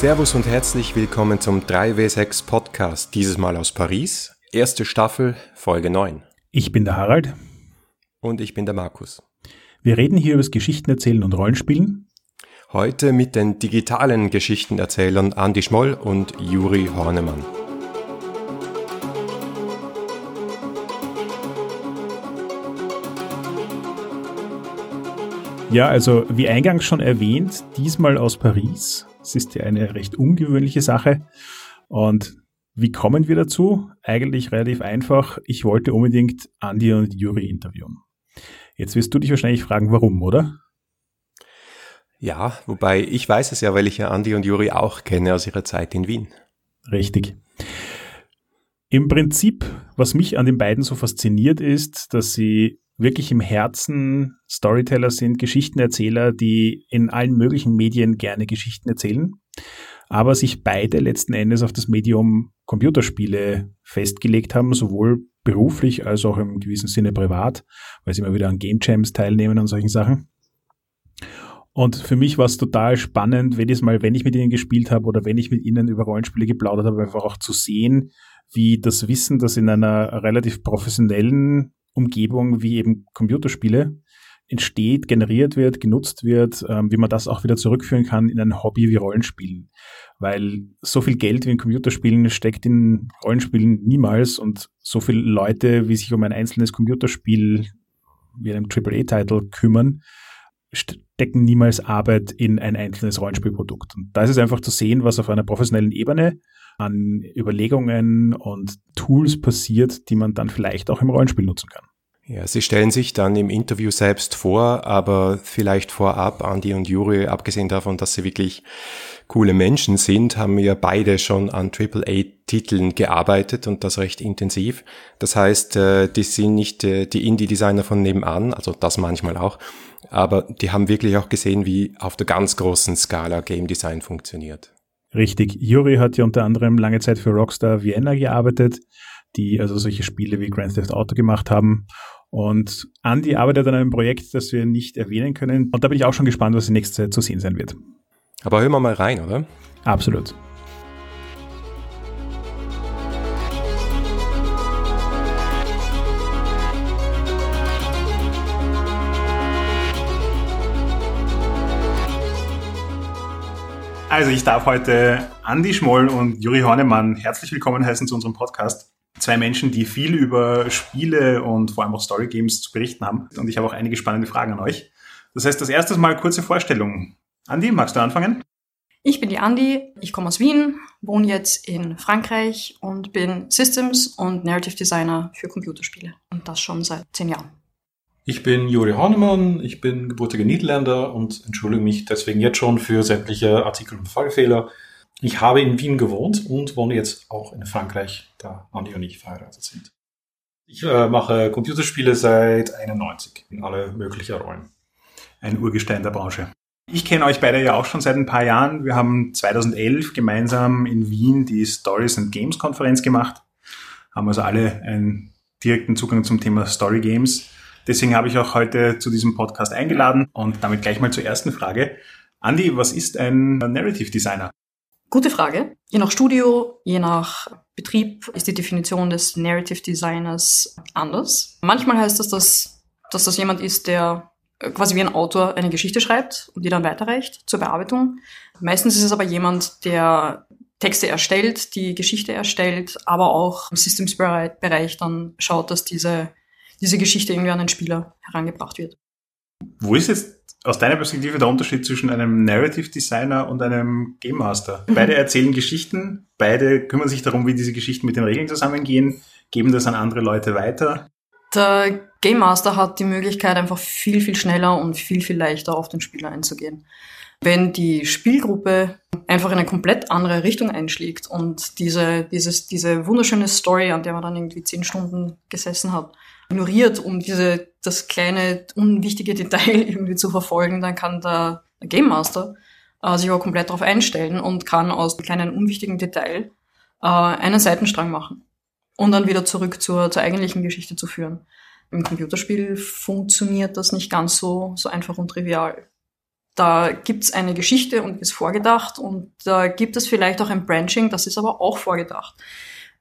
Servus und herzlich willkommen zum 3W6 Podcast, dieses Mal aus Paris, erste Staffel, Folge 9. Ich bin der Harald. Und ich bin der Markus. Wir reden hier über das Geschichtenerzählen und Rollenspielen. Heute mit den digitalen Geschichtenerzählern Andy Schmoll und Juri Hornemann. Ja, also wie eingangs schon erwähnt, diesmal aus Paris. Es ist ja eine recht ungewöhnliche Sache. Und wie kommen wir dazu? Eigentlich relativ einfach. Ich wollte unbedingt Andi und Juri interviewen. Jetzt wirst du dich wahrscheinlich fragen, warum, oder? Ja, wobei ich weiß es ja, weil ich ja Andi und Juri auch kenne aus ihrer Zeit in Wien. Richtig. Im Prinzip, was mich an den beiden so fasziniert, ist, dass sie wirklich im Herzen Storyteller sind, Geschichtenerzähler, die in allen möglichen Medien gerne Geschichten erzählen, aber sich beide letzten Endes auf das Medium Computerspiele festgelegt haben, sowohl beruflich als auch im gewissen Sinne privat, weil sie immer wieder an Game Jams teilnehmen und solchen Sachen. Und für mich war es total spannend, jedes Mal, wenn ich mit ihnen gespielt habe oder wenn ich mit ihnen über Rollenspiele geplaudert habe, einfach auch zu sehen, wie das Wissen, das in einer relativ professionellen Umgebung wie eben Computerspiele entsteht, generiert wird, genutzt wird, ähm, wie man das auch wieder zurückführen kann in ein Hobby wie Rollenspielen. Weil so viel Geld wie in Computerspielen steckt in Rollenspielen niemals und so viele Leute, wie sich um ein einzelnes Computerspiel wie einem AAA-Titel kümmern, stecken niemals Arbeit in ein einzelnes Rollenspielprodukt. Und da ist es einfach zu sehen, was auf einer professionellen Ebene an Überlegungen und Tools passiert, die man dann vielleicht auch im Rollenspiel nutzen kann. Ja, Sie stellen sich dann im Interview selbst vor, aber vielleicht vorab, Andi und Juri, abgesehen davon, dass sie wirklich coole Menschen sind, haben ja beide schon an AAA-Titeln gearbeitet und das recht intensiv. Das heißt, äh, die sind nicht äh, die Indie-Designer von nebenan, also das manchmal auch, aber die haben wirklich auch gesehen, wie auf der ganz großen Skala Game Design funktioniert. Richtig. Juri hat ja unter anderem lange Zeit für Rockstar Vienna gearbeitet, die also solche Spiele wie Grand Theft Auto gemacht haben. Und Andy arbeitet an einem Projekt, das wir nicht erwähnen können. Und da bin ich auch schon gespannt, was in nächster Zeit zu sehen sein wird. Aber hören wir mal rein, oder? Absolut. Also ich darf heute Andi Schmoll und Juri Hornemann herzlich willkommen heißen zu unserem Podcast. Zwei Menschen, die viel über Spiele und vor allem auch Story Games zu berichten haben. Und ich habe auch einige spannende Fragen an euch. Das heißt, das erste Mal kurze Vorstellung. Andi, magst du anfangen? Ich bin die Andi, ich komme aus Wien, wohne jetzt in Frankreich und bin Systems und Narrative Designer für Computerspiele. Und das schon seit zehn Jahren. Ich bin Juri Hornemann, ich bin gebürtiger Niederländer und entschuldige mich deswegen jetzt schon für sämtliche Artikel- und Fallfehler. Ich habe in Wien gewohnt und wohne jetzt auch in Frankreich, da Andi und ich verheiratet sind. Ich äh, mache Computerspiele seit 91 in alle möglichen Rollen. Ein Urgestein der Branche. Ich kenne euch beide ja auch schon seit ein paar Jahren. Wir haben 2011 gemeinsam in Wien die Stories and Games Konferenz gemacht. Haben also alle einen direkten Zugang zum Thema Story Games. Deswegen habe ich auch heute zu diesem Podcast eingeladen und damit gleich mal zur ersten Frage. Andy, was ist ein Narrative Designer? Gute Frage. Je nach Studio, je nach Betrieb ist die Definition des Narrative Designers anders. Manchmal heißt das, dass, dass das jemand ist, der quasi wie ein Autor eine Geschichte schreibt und die dann weiterreicht zur Bearbeitung. Meistens ist es aber jemand, der Texte erstellt, die Geschichte erstellt, aber auch im Systems-Bereich dann schaut, dass diese diese Geschichte irgendwie an den Spieler herangebracht wird. Wo ist jetzt aus deiner Perspektive der Unterschied zwischen einem Narrative Designer und einem Game Master? Mhm. Beide erzählen Geschichten, beide kümmern sich darum, wie diese Geschichten mit den Regeln zusammengehen, geben das an andere Leute weiter. Der Game Master hat die Möglichkeit, einfach viel, viel schneller und viel, viel leichter auf den Spieler einzugehen. Wenn die Spielgruppe einfach in eine komplett andere Richtung einschlägt und diese, dieses, diese wunderschöne Story, an der man dann irgendwie zehn Stunden gesessen hat, ignoriert, um diese, das kleine, unwichtige Detail irgendwie zu verfolgen, dann kann der Game Master äh, sich aber komplett darauf einstellen und kann aus dem kleinen, unwichtigen Detail äh, einen Seitenstrang machen und dann wieder zurück zur, zur eigentlichen Geschichte zu führen. Im Computerspiel funktioniert das nicht ganz so, so einfach und trivial. Da gibt's eine Geschichte und ist vorgedacht und da gibt es vielleicht auch ein Branching, das ist aber auch vorgedacht.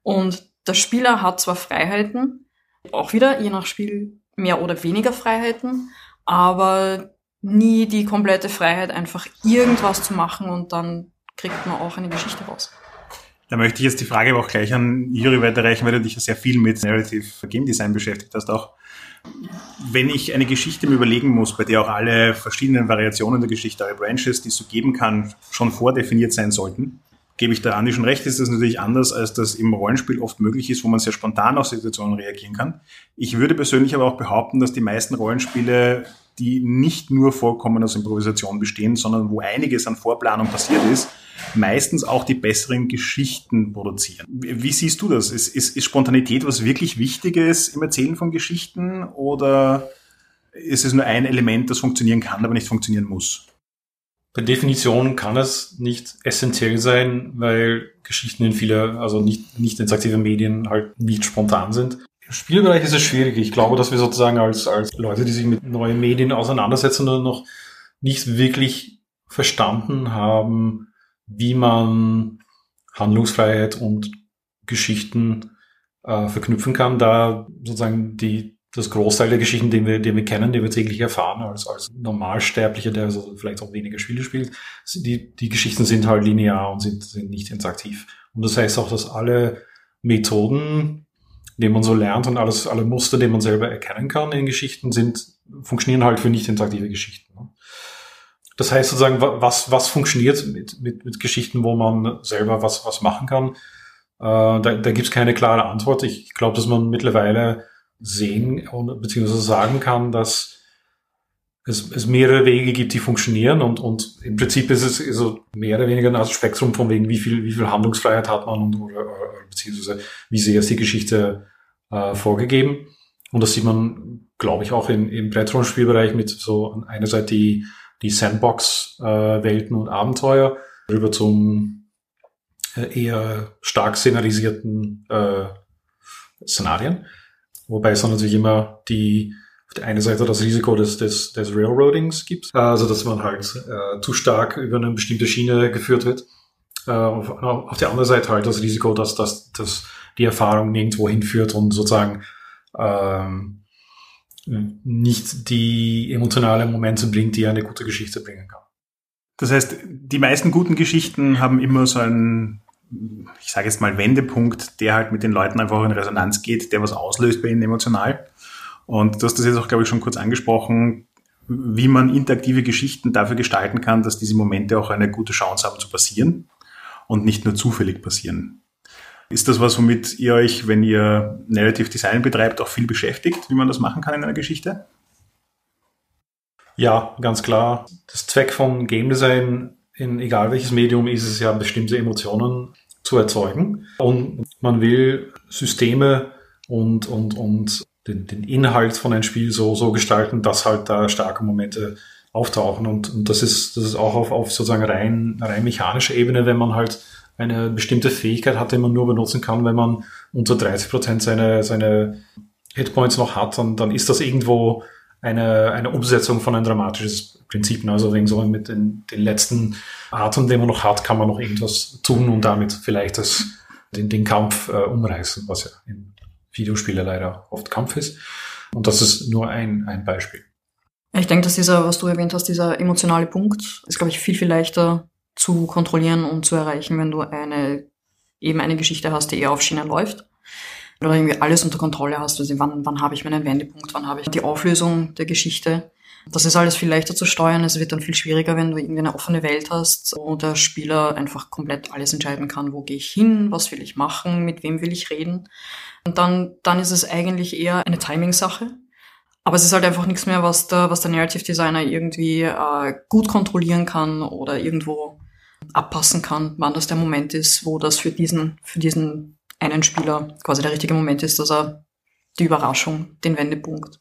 Und der Spieler hat zwar Freiheiten, auch wieder je nach Spiel mehr oder weniger Freiheiten, aber nie die komplette Freiheit, einfach irgendwas zu machen und dann kriegt man auch eine Geschichte raus. Da möchte ich jetzt die Frage aber auch gleich an Juri weiterreichen, weil du dich ja sehr viel mit Narrative Game Design beschäftigt hast auch. Wenn ich eine Geschichte mir überlegen muss, bei der auch alle verschiedenen Variationen der Geschichte, alle Branches, die es so geben kann, schon vordefiniert sein sollten, gebe ich der Andi schon recht, ist das natürlich anders, als das im Rollenspiel oft möglich ist, wo man sehr spontan auf Situationen reagieren kann. Ich würde persönlich aber auch behaupten, dass die meisten Rollenspiele, die nicht nur vollkommen aus Improvisation bestehen, sondern wo einiges an Vorplanung passiert ist, meistens auch die besseren Geschichten produzieren. Wie siehst du das? Ist, ist, ist Spontanität was wirklich Wichtiges im Erzählen von Geschichten oder ist es nur ein Element, das funktionieren kann, aber nicht funktionieren muss? Per Definition kann es nicht essentiell sein, weil Geschichten in viele, also nicht, nicht interaktive Medien halt nicht spontan sind. Im Spielbereich ist es schwierig. Ich glaube, dass wir sozusagen als, als Leute, die sich mit neuen Medien auseinandersetzen, noch nicht wirklich verstanden haben, wie man Handlungsfreiheit und Geschichten äh, verknüpfen kann, da sozusagen die, das Großteil der Geschichten, die wir, die wir kennen, die wir täglich erfahren, als, als Normalsterblicher, der also vielleicht auch weniger Spiele spielt, die, die Geschichten sind halt linear und sind, sind nicht interaktiv. Und das heißt auch, dass alle Methoden, die man so lernt und alles, alle Muster, die man selber erkennen kann in Geschichten, sind, funktionieren halt für nicht interaktive Geschichten. Ne? Das heißt sozusagen, was, was funktioniert mit, mit, mit Geschichten, wo man selber was, was machen kann? Äh, da da gibt es keine klare Antwort. Ich glaube, dass man mittlerweile sehen bzw. sagen kann, dass es, es mehrere Wege gibt, die funktionieren und, und im Prinzip ist es so mehr oder weniger ein Spektrum von wegen, wie viel, wie viel Handlungsfreiheit hat man und, oder, beziehungsweise wie sehr ist die Geschichte äh, vorgegeben. Und das sieht man, glaube ich, auch im, im Brettron-Spielbereich mit so einerseits die die Sandbox-Welten und Abenteuer rüber zum äh, eher stark szenarisierten äh, Szenarien. Wobei es dann natürlich immer die auf der einen Seite das Risiko des, des, des Railroadings gibt, also dass man halt äh, zu stark über eine bestimmte Schiene geführt wird. Äh, auf, auf der anderen Seite halt das Risiko, dass, dass, dass die Erfahrung nirgendwo hinführt und sozusagen ähm, nicht die emotionalen Momente bringt, die eine gute Geschichte bringen kann. Das heißt, die meisten guten Geschichten haben immer so einen, ich sage jetzt mal, Wendepunkt, der halt mit den Leuten einfach in Resonanz geht, der was auslöst bei ihnen emotional. Und du hast das jetzt auch, glaube ich, schon kurz angesprochen, wie man interaktive Geschichten dafür gestalten kann, dass diese Momente auch eine gute Chance haben zu passieren und nicht nur zufällig passieren. Ist das was, womit ihr euch, wenn ihr Narrative Design betreibt, auch viel beschäftigt, wie man das machen kann in einer Geschichte? Ja, ganz klar. Das Zweck von Game Design in egal welches Medium ist es ja, bestimmte Emotionen zu erzeugen. Und man will Systeme und, und, und den, den Inhalt von einem Spiel so, so gestalten, dass halt da starke Momente auftauchen. Und, und das ist, das ist auch auf, auf sozusagen rein, rein mechanischer Ebene, wenn man halt eine bestimmte Fähigkeit hat, die man nur benutzen kann, wenn man unter 30 Prozent seine, seine Hitpoints noch hat, dann, dann ist das irgendwo eine, eine Umsetzung von ein dramatisches Prinzip. Also wegen so mit den, den letzten Atem, den man noch hat, kann man noch irgendwas tun und damit vielleicht das, den, den Kampf äh, umreißen, was ja in Videospielen leider oft Kampf ist. Und das ist nur ein, ein Beispiel. Ich denke, dass dieser, was du erwähnt hast, dieser emotionale Punkt, ist, glaube ich, viel, viel leichter zu kontrollieren und zu erreichen, wenn du eine, eben eine Geschichte hast, die eher auf Schienen läuft. Oder irgendwie alles unter Kontrolle hast. Also wann, wann habe ich meinen Wendepunkt, wann habe ich die Auflösung der Geschichte. Das ist alles viel leichter zu steuern. Es wird dann viel schwieriger, wenn du irgendwie eine offene Welt hast, wo der Spieler einfach komplett alles entscheiden kann, wo gehe ich hin, was will ich machen, mit wem will ich reden. Und dann, dann ist es eigentlich eher eine Timing-Sache. Aber es ist halt einfach nichts mehr, was der, was der Narrative Designer irgendwie äh, gut kontrollieren kann oder irgendwo abpassen kann, wann das der Moment ist, wo das für diesen, für diesen einen Spieler quasi der richtige Moment ist, dass er die Überraschung, den Wendepunkt,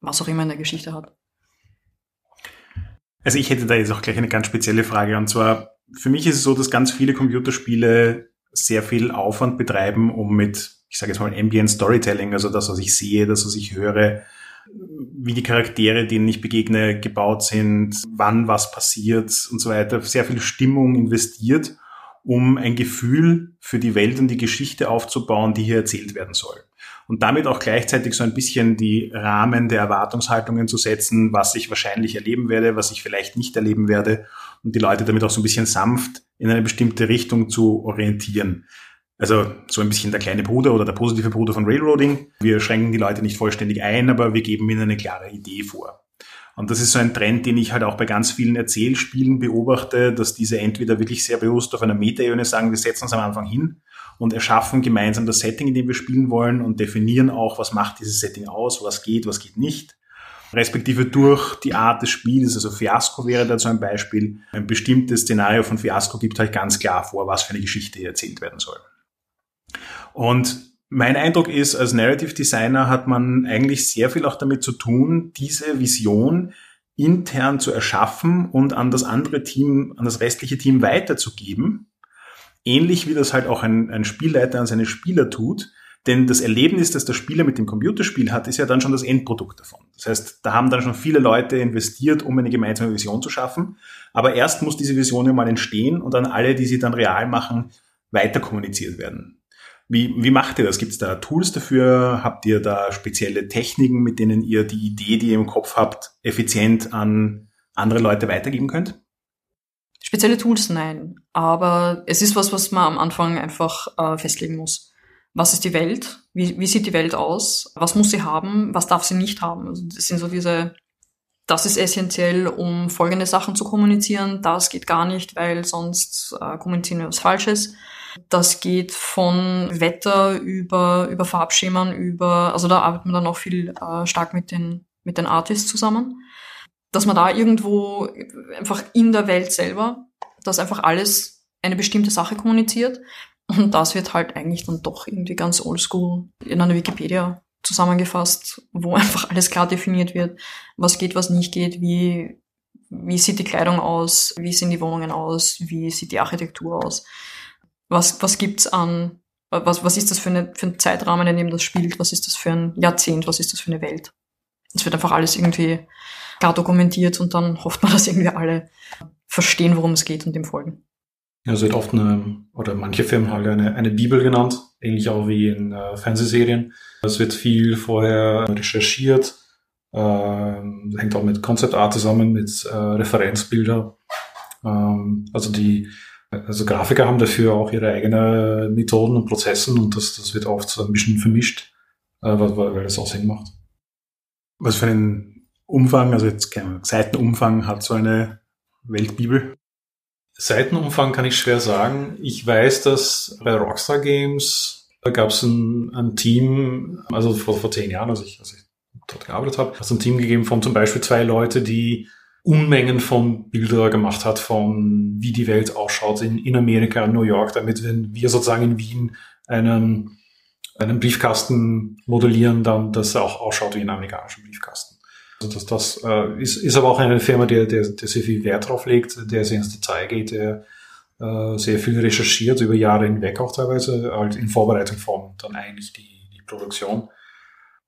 was auch immer in der Geschichte hat. Also ich hätte da jetzt auch gleich eine ganz spezielle Frage und zwar, für mich ist es so, dass ganz viele Computerspiele sehr viel Aufwand betreiben, um mit, ich sage jetzt mal, Ambient Storytelling, also das, was ich sehe, das, was ich höre, wie die Charaktere, denen ich begegne, gebaut sind, wann was passiert und so weiter, sehr viel Stimmung investiert, um ein Gefühl für die Welt und die Geschichte aufzubauen, die hier erzählt werden soll. Und damit auch gleichzeitig so ein bisschen die Rahmen der Erwartungshaltungen zu setzen, was ich wahrscheinlich erleben werde, was ich vielleicht nicht erleben werde und die Leute damit auch so ein bisschen sanft in eine bestimmte Richtung zu orientieren. Also so ein bisschen der kleine Bruder oder der positive Bruder von Railroading. Wir schränken die Leute nicht vollständig ein, aber wir geben ihnen eine klare Idee vor. Und das ist so ein Trend, den ich halt auch bei ganz vielen Erzählspielen beobachte, dass diese entweder wirklich sehr bewusst auf einer Metaebene sagen, wir setzen uns am Anfang hin und erschaffen gemeinsam das Setting, in dem wir spielen wollen und definieren auch, was macht dieses Setting aus, was geht, was geht nicht. Respektive durch die Art des Spiels, also Fiasco wäre dazu ein Beispiel. Ein bestimmtes Szenario von Fiasco gibt halt ganz klar vor, was für eine Geschichte hier erzählt werden soll. Und mein Eindruck ist, als Narrative Designer hat man eigentlich sehr viel auch damit zu tun, diese Vision intern zu erschaffen und an das andere Team, an das restliche Team weiterzugeben. Ähnlich wie das halt auch ein, ein Spielleiter an seine Spieler tut. Denn das Erlebnis, das der Spieler mit dem Computerspiel hat, ist ja dann schon das Endprodukt davon. Das heißt, da haben dann schon viele Leute investiert, um eine gemeinsame Vision zu schaffen. Aber erst muss diese Vision ja mal entstehen und dann alle, die sie dann real machen, weiter kommuniziert werden. Wie, wie macht ihr das? Gibt es da Tools dafür? Habt ihr da spezielle Techniken, mit denen ihr die Idee, die ihr im Kopf habt, effizient an andere Leute weitergeben könnt? Spezielle Tools nein, aber es ist was, was man am Anfang einfach äh, festlegen muss. Was ist die Welt? Wie, wie sieht die Welt aus? Was muss sie haben? Was darf sie nicht haben? Also das sind so diese, das ist essentiell, um folgende Sachen zu kommunizieren. Das geht gar nicht, weil sonst äh, kommunizieren wir was Falsches. Das geht von Wetter über, über Farbschemen, über, also da arbeitet man dann auch viel äh, stark mit den, mit den Artists zusammen. Dass man da irgendwo einfach in der Welt selber, dass einfach alles eine bestimmte Sache kommuniziert. Und das wird halt eigentlich dann doch irgendwie ganz oldschool in einer Wikipedia zusammengefasst, wo einfach alles klar definiert wird, was geht, was nicht geht, wie, wie sieht die Kleidung aus, wie sehen die Wohnungen aus, wie sieht die Architektur aus was, was gibt's an, was, was ist das für, eine, für ein Zeitrahmen, in dem das spielt, was ist das für ein Jahrzehnt, was ist das für eine Welt. Es wird einfach alles irgendwie klar dokumentiert und dann hofft man, dass irgendwie alle verstehen, worum es geht und dem folgen. Ja, es wird oft eine, oder manche Firmen haben eine, eine Bibel genannt, ähnlich auch wie in äh, Fernsehserien. Es wird viel vorher recherchiert, äh, hängt auch mit Concept Art zusammen, mit äh, Referenzbilder. Ähm, also die, also Grafiker haben dafür auch ihre eigenen Methoden und Prozessen und das, das wird oft so ein bisschen vermischt, äh, weil, weil das auch Sinn macht. Was für einen Umfang, also jetzt kein Seitenumfang hat so eine Weltbibel? Seitenumfang kann ich schwer sagen. Ich weiß, dass bei Rockstar Games da gab es ein, ein Team, also vor, vor zehn Jahren, als ich, als ich dort gearbeitet habe, hat es ein Team gegeben von zum Beispiel zwei Leute, die Unmengen von Bilder gemacht hat von wie die Welt ausschaut in, in Amerika, in New York, damit wenn wir sozusagen in Wien einen, einen Briefkasten modellieren, dann dass er auch ausschaut wie ein amerikanischer Briefkasten. Also das, das äh, ist, ist aber auch eine Firma, der, der, der sehr viel Wert drauf legt, der sehr ins Detail geht, der äh, sehr viel recherchiert, über Jahre hinweg auch teilweise, halt in Vorbereitung von dann eigentlich die, die Produktion.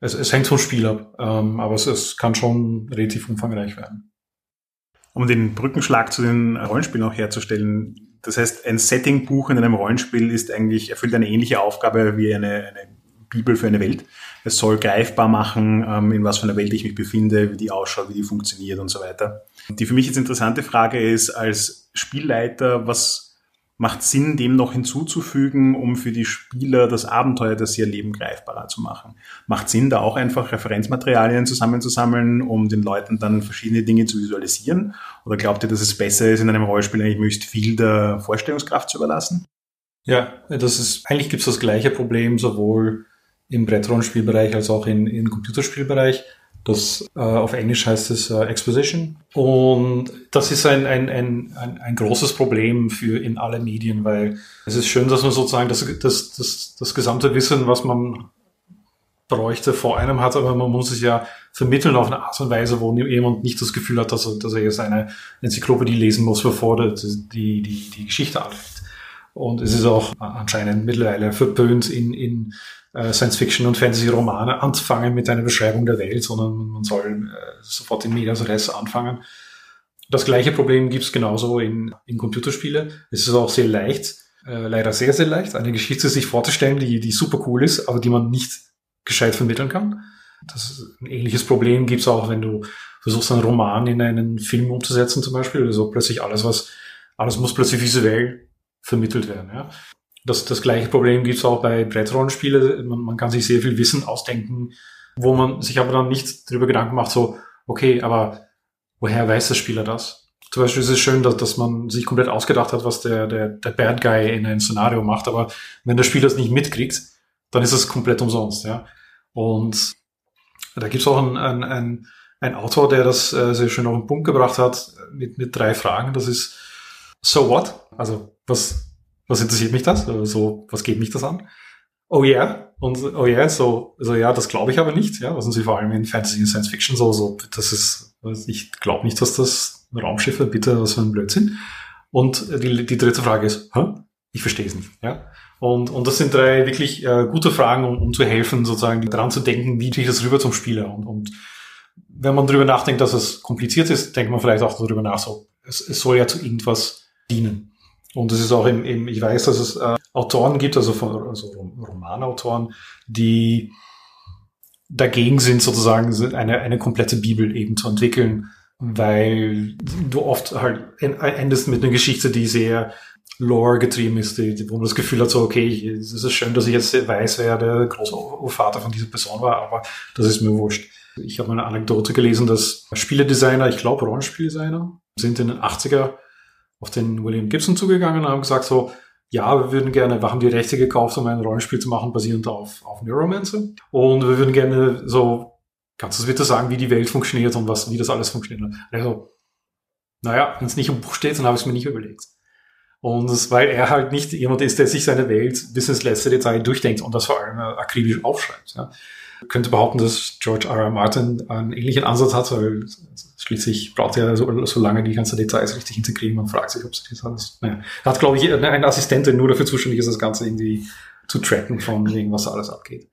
Es, es hängt vom Spiel ab, ähm, aber es, es kann schon relativ umfangreich werden um den Brückenschlag zu den Rollenspielen auch herzustellen. Das heißt, ein Setting-Buch in einem Rollenspiel ist eigentlich, erfüllt eine ähnliche Aufgabe wie eine, eine Bibel für eine Welt. Es soll greifbar machen, ähm, in was für einer Welt ich mich befinde, wie die ausschaut, wie die funktioniert und so weiter. Die für mich jetzt interessante Frage ist, als Spielleiter, was macht Sinn, dem noch hinzuzufügen, um für die Spieler das Abenteuer, das sie erleben, greifbarer zu machen. Macht Sinn, da auch einfach Referenzmaterialien zusammenzusammeln, um den Leuten dann verschiedene Dinge zu visualisieren? Oder glaubt ihr, dass es besser ist, in einem Rollenspiel eigentlich möglichst viel der Vorstellungskraft zu überlassen? Ja, das ist, eigentlich gibt es das gleiche Problem sowohl im Brettrollenspielbereich als auch in, im Computerspielbereich. Das äh, auf Englisch heißt es äh, Exposition. Und das ist ein, ein, ein, ein, ein großes Problem für in alle Medien, weil es ist schön, dass man sozusagen das, das, das, das gesamte Wissen, was man bräuchte, vor einem hat, aber man muss es ja vermitteln auf eine Art und Weise, wo jemand nicht das Gefühl hat, dass er, dass er jetzt eine Enzyklopädie lesen muss, bevor die, die, die, die Geschichte anfängt. Und es ist auch anscheinend mittlerweile verpönt in, in Science-Fiction und Fantasy-Romane anzufangen mit einer Beschreibung der Welt, sondern man soll äh, sofort in Medias Res anfangen. Das gleiche Problem gibt es genauso in, in Computerspiele. Es ist auch sehr leicht, äh, leider sehr, sehr leicht, eine Geschichte sich vorzustellen, die, die super cool ist, aber die man nicht gescheit vermitteln kann. Das ein ähnliches Problem gibt es auch, wenn du versuchst, einen Roman in einen Film umzusetzen zum Beispiel. Also plötzlich alles, was, alles muss plötzlich visuell vermittelt werden. Ja. Das, das gleiche Problem gibt es auch bei Brettrollenspielen. Man, man kann sich sehr viel Wissen ausdenken, wo man sich aber dann nicht darüber Gedanken macht, so, okay, aber woher weiß der Spieler das? Zum Beispiel ist es schön, dass, dass man sich komplett ausgedacht hat, was der, der, der Bad Guy in einem Szenario macht, aber wenn der Spieler es nicht mitkriegt, dann ist es komplett umsonst, ja. Und da gibt es auch einen, einen, einen, einen Autor, der das äh, sehr schön auf den Punkt gebracht hat, mit, mit drei Fragen. Das ist So what? Also, was, was interessiert mich das? Also, was geht mich das an? Oh yeah. Und oh yeah, so, also ja, das glaube ich aber nicht, ja. Was sind sie vor allem in Fantasy und Science Fiction so, so, das ist, ich glaube nicht, dass das Raumschiffe, bitte, was für ein Blödsinn. Und die, die dritte Frage ist, hä? Ich verstehe es nicht, ja. Und, und das sind drei wirklich äh, gute Fragen, um, um zu helfen, sozusagen daran zu denken, wie kriege ich das rüber zum Spieler. Und, und wenn man darüber nachdenkt, dass es kompliziert ist, denkt man vielleicht auch darüber nach, so, es, es soll ja zu irgendwas dienen. Und es ist auch im, im ich weiß, dass es äh, Autoren gibt, also, von, also Romanautoren, die dagegen sind, sozusagen eine, eine komplette Bibel eben zu entwickeln, weil du oft halt endest mit einer Geschichte, die sehr Lore getrieben ist, die, wo man das Gefühl hat, so, okay, es ist schön, dass ich jetzt weiß, wer der Großvater von dieser Person war, aber das ist mir wurscht. Ich habe eine Anekdote gelesen, dass Spieledesigner, ich glaube Rollenspieldesigner, sind in den 80er auf den William Gibson zugegangen und haben gesagt so, ja, wir würden gerne, wir haben die Rechte gekauft, um ein Rollenspiel zu machen, basierend auf, auf Neuromancer. Und wir würden gerne so, kannst du bitte sagen, wie die Welt funktioniert und was, wie das alles funktioniert? Also, naja, wenn es nicht im Buch steht, dann habe ich es mir nicht überlegt. Und das, weil er halt nicht jemand ist, der sich seine Welt bis ins letzte Detail durchdenkt und das vor allem akribisch aufschreibt. Ja. Ich könnte behaupten, dass George R. R. Martin einen ähnlichen Ansatz hat, weil schließlich braucht er so, so lange die ganzen Details richtig integrieren. Man fragt sich, ob sie das alles. Naja. Er hat, glaube ich, eine Assistent, der nur dafür zuständig ist, das Ganze irgendwie zu tracken von wegen, was da alles abgeht.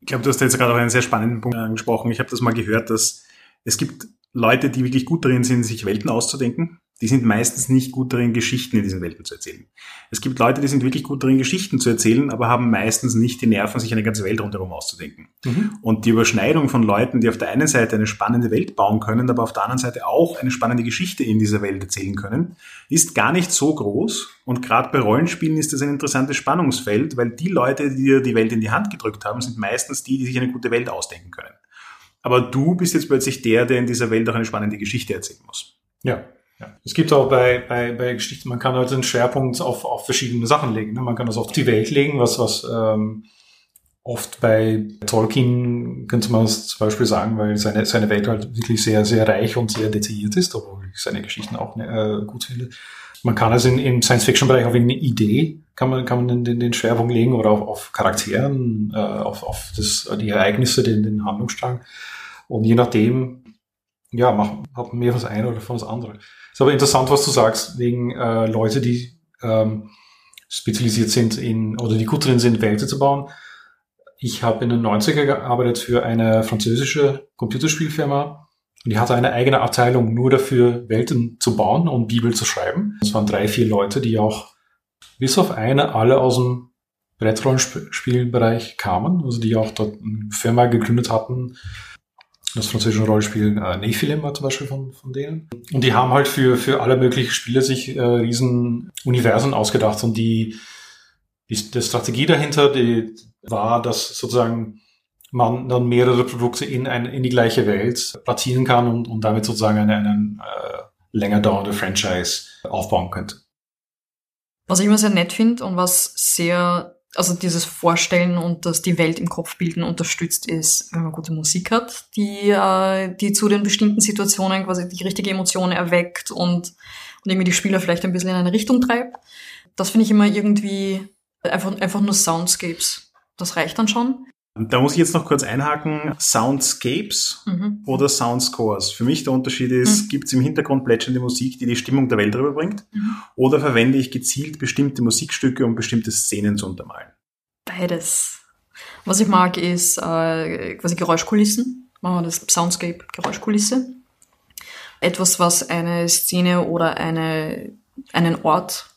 Ich glaube, du hast jetzt gerade auch einen sehr spannenden Punkt angesprochen. Ich habe das mal gehört, dass es gibt Leute, die wirklich gut darin sind, sich Welten auszudenken die sind meistens nicht gut darin, Geschichten in diesen Welten zu erzählen. Es gibt Leute, die sind wirklich gut darin, Geschichten zu erzählen, aber haben meistens nicht die Nerven, sich eine ganze Welt rundherum auszudenken. Mhm. Und die Überschneidung von Leuten, die auf der einen Seite eine spannende Welt bauen können, aber auf der anderen Seite auch eine spannende Geschichte in dieser Welt erzählen können, ist gar nicht so groß. Und gerade bei Rollenspielen ist das ein interessantes Spannungsfeld, weil die Leute, die dir die Welt in die Hand gedrückt haben, sind meistens die, die sich eine gute Welt ausdenken können. Aber du bist jetzt plötzlich der, der in dieser Welt auch eine spannende Geschichte erzählen muss. Ja, ja. Es gibt auch bei, bei, bei Geschichten, man kann halt den Schwerpunkt auf, auf verschiedene Sachen legen. Ne? Man kann das auf die Welt legen, was, was ähm, oft bei Tolkien könnte man es zum Beispiel sagen, weil seine, seine Welt halt wirklich sehr, sehr reich und sehr detailliert ist, obwohl ich seine Geschichten auch äh, gut finde. Man kann also in, im Science-Fiction-Bereich auf eine Idee kann man, kann man den, den Schwerpunkt legen oder auf, auf Charakteren, äh, auf, auf das, die Ereignisse, den, den Handlungsstrang. Und je nachdem, ja, macht, hat man mehr was eine oder von das andere. Ist aber interessant, was du sagst, wegen äh, Leute, die ähm, spezialisiert sind in oder die gut drin sind, Welten zu bauen. Ich habe in den 90er gearbeitet für eine französische Computerspielfirma. Und die hatte eine eigene Abteilung nur dafür, Welten zu bauen und Bibel zu schreiben. Es waren drei, vier Leute, die auch bis auf eine alle aus dem Brettrollenspielbereich kamen, also die auch dort eine Firma gegründet hatten, das französische Rollenspiel äh, Nephilim war zum Beispiel von, von denen. Und die haben halt für, für alle möglichen Spiele sich äh, riesen Universen ausgedacht und die, die, die Strategie dahinter, die war, dass sozusagen man dann mehrere Produkte in, ein, in die gleiche Welt platzieren kann und, und damit sozusagen einen, einen äh, länger dauernde Franchise aufbauen könnte. Was ich immer sehr nett finde und was sehr also dieses Vorstellen und das die Welt im Kopf bilden unterstützt ist, wenn man gute Musik hat, die, äh, die zu den bestimmten Situationen quasi die richtige Emotion erweckt und, und irgendwie die Spieler vielleicht ein bisschen in eine Richtung treibt. Das finde ich immer irgendwie einfach, einfach nur Soundscapes. Das reicht dann schon. Da muss ich jetzt noch kurz einhaken. Soundscapes mhm. oder Soundscores? Für mich der Unterschied ist, mhm. gibt es im Hintergrund plätschernde Musik, die die Stimmung der Welt rüberbringt? Mhm. Oder verwende ich gezielt bestimmte Musikstücke, um bestimmte Szenen zu untermalen? Beides. Was ich mag, ist äh, quasi Geräuschkulissen. Machen wir das Soundscape, Geräuschkulisse. Etwas, was eine Szene oder eine, einen Ort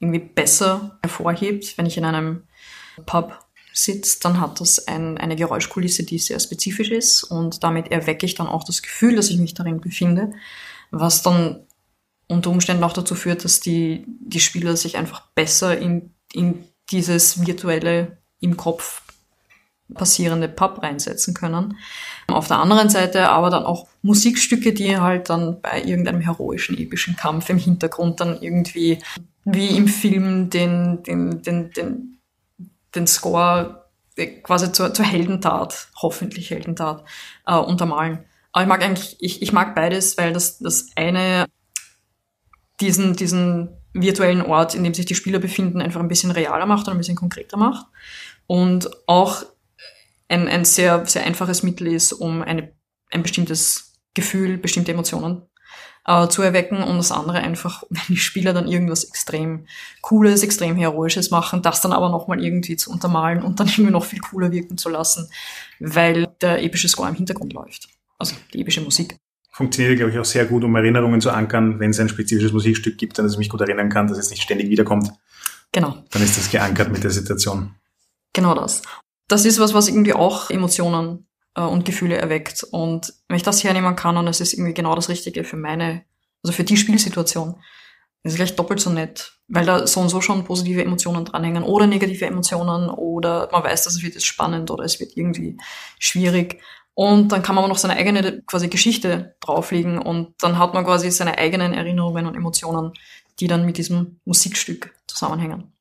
irgendwie besser hervorhebt. Wenn ich in einem Pub sitze, dann hat das ein, eine Geräuschkulisse, die sehr spezifisch ist und damit erwecke ich dann auch das Gefühl, dass ich mich darin befinde, was dann unter Umständen auch dazu führt, dass die, die Spieler sich einfach besser in, in dieses virtuelle im Kopf passierende Pub reinsetzen können. Auf der anderen Seite aber dann auch Musikstücke, die halt dann bei irgendeinem heroischen, epischen Kampf im Hintergrund dann irgendwie wie im Film den, den, den, den, den Score quasi zur, zur Heldentat, hoffentlich Heldentat, äh, untermalen. Aber ich mag eigentlich, ich, ich mag beides, weil das, das eine diesen, diesen virtuellen Ort, in dem sich die Spieler befinden, einfach ein bisschen realer macht und ein bisschen konkreter macht. Und auch ein, ein sehr, sehr einfaches Mittel ist, um eine, ein bestimmtes Gefühl, bestimmte Emotionen äh, zu erwecken und das andere einfach, wenn die Spieler dann irgendwas extrem Cooles, extrem Heroisches machen, das dann aber nochmal irgendwie zu untermalen und dann irgendwie noch viel cooler wirken zu lassen, weil der epische Score im Hintergrund läuft. Also die epische Musik. Funktioniert, glaube ich, auch sehr gut, um Erinnerungen zu ankern, wenn es ein spezifisches Musikstück gibt, an das ich mich gut erinnern kann, dass es nicht ständig wiederkommt. Genau. Dann ist das geankert mit der Situation. Genau das. Das ist was, was irgendwie auch Emotionen äh, und Gefühle erweckt. Und wenn ich das hernehmen kann und es ist irgendwie genau das Richtige für meine, also für die Spielsituation, ist es gleich doppelt so nett, weil da so und so schon positive Emotionen dranhängen oder negative Emotionen oder man weiß, dass es wird jetzt spannend oder es wird irgendwie schwierig. Und dann kann man noch seine eigene quasi Geschichte drauflegen und dann hat man quasi seine eigenen Erinnerungen und Emotionen, die dann mit diesem Musikstück zusammenhängen.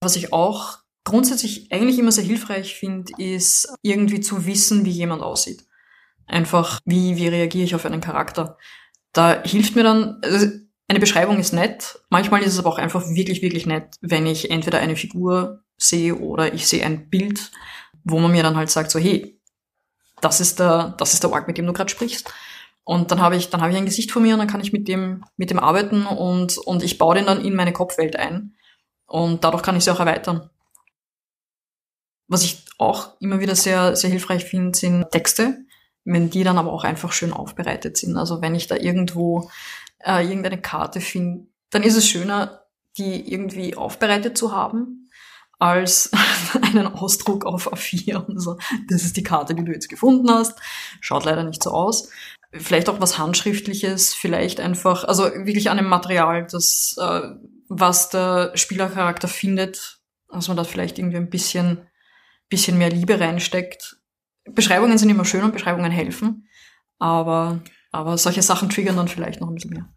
Was ich auch grundsätzlich eigentlich immer sehr hilfreich finde, ist irgendwie zu wissen, wie jemand aussieht. Einfach, wie, wie reagiere ich auf einen Charakter. Da hilft mir dann, also eine Beschreibung ist nett, manchmal ist es aber auch einfach wirklich, wirklich nett, wenn ich entweder eine Figur sehe oder ich sehe ein Bild, wo man mir dann halt sagt, so, hey, das ist der, das ist der Org, mit dem du gerade sprichst. Und dann habe ich, dann habe ich ein Gesicht vor mir und dann kann ich mit dem, mit dem arbeiten und, und ich baue den dann in meine Kopfwelt ein. Und dadurch kann ich sie auch erweitern. Was ich auch immer wieder sehr, sehr hilfreich finde, sind Texte, wenn die dann aber auch einfach schön aufbereitet sind. Also wenn ich da irgendwo äh, irgendeine Karte finde, dann ist es schöner, die irgendwie aufbereitet zu haben, als einen Ausdruck auf A4 und so. Das ist die Karte, die du jetzt gefunden hast. Schaut leider nicht so aus. Vielleicht auch was Handschriftliches, vielleicht einfach, also wirklich an einem Material, das, äh, was der Spielercharakter findet, dass man da vielleicht irgendwie ein bisschen bisschen mehr Liebe reinsteckt. Beschreibungen sind immer schön und Beschreibungen helfen, aber, aber solche Sachen triggern dann vielleicht noch ein bisschen mehr.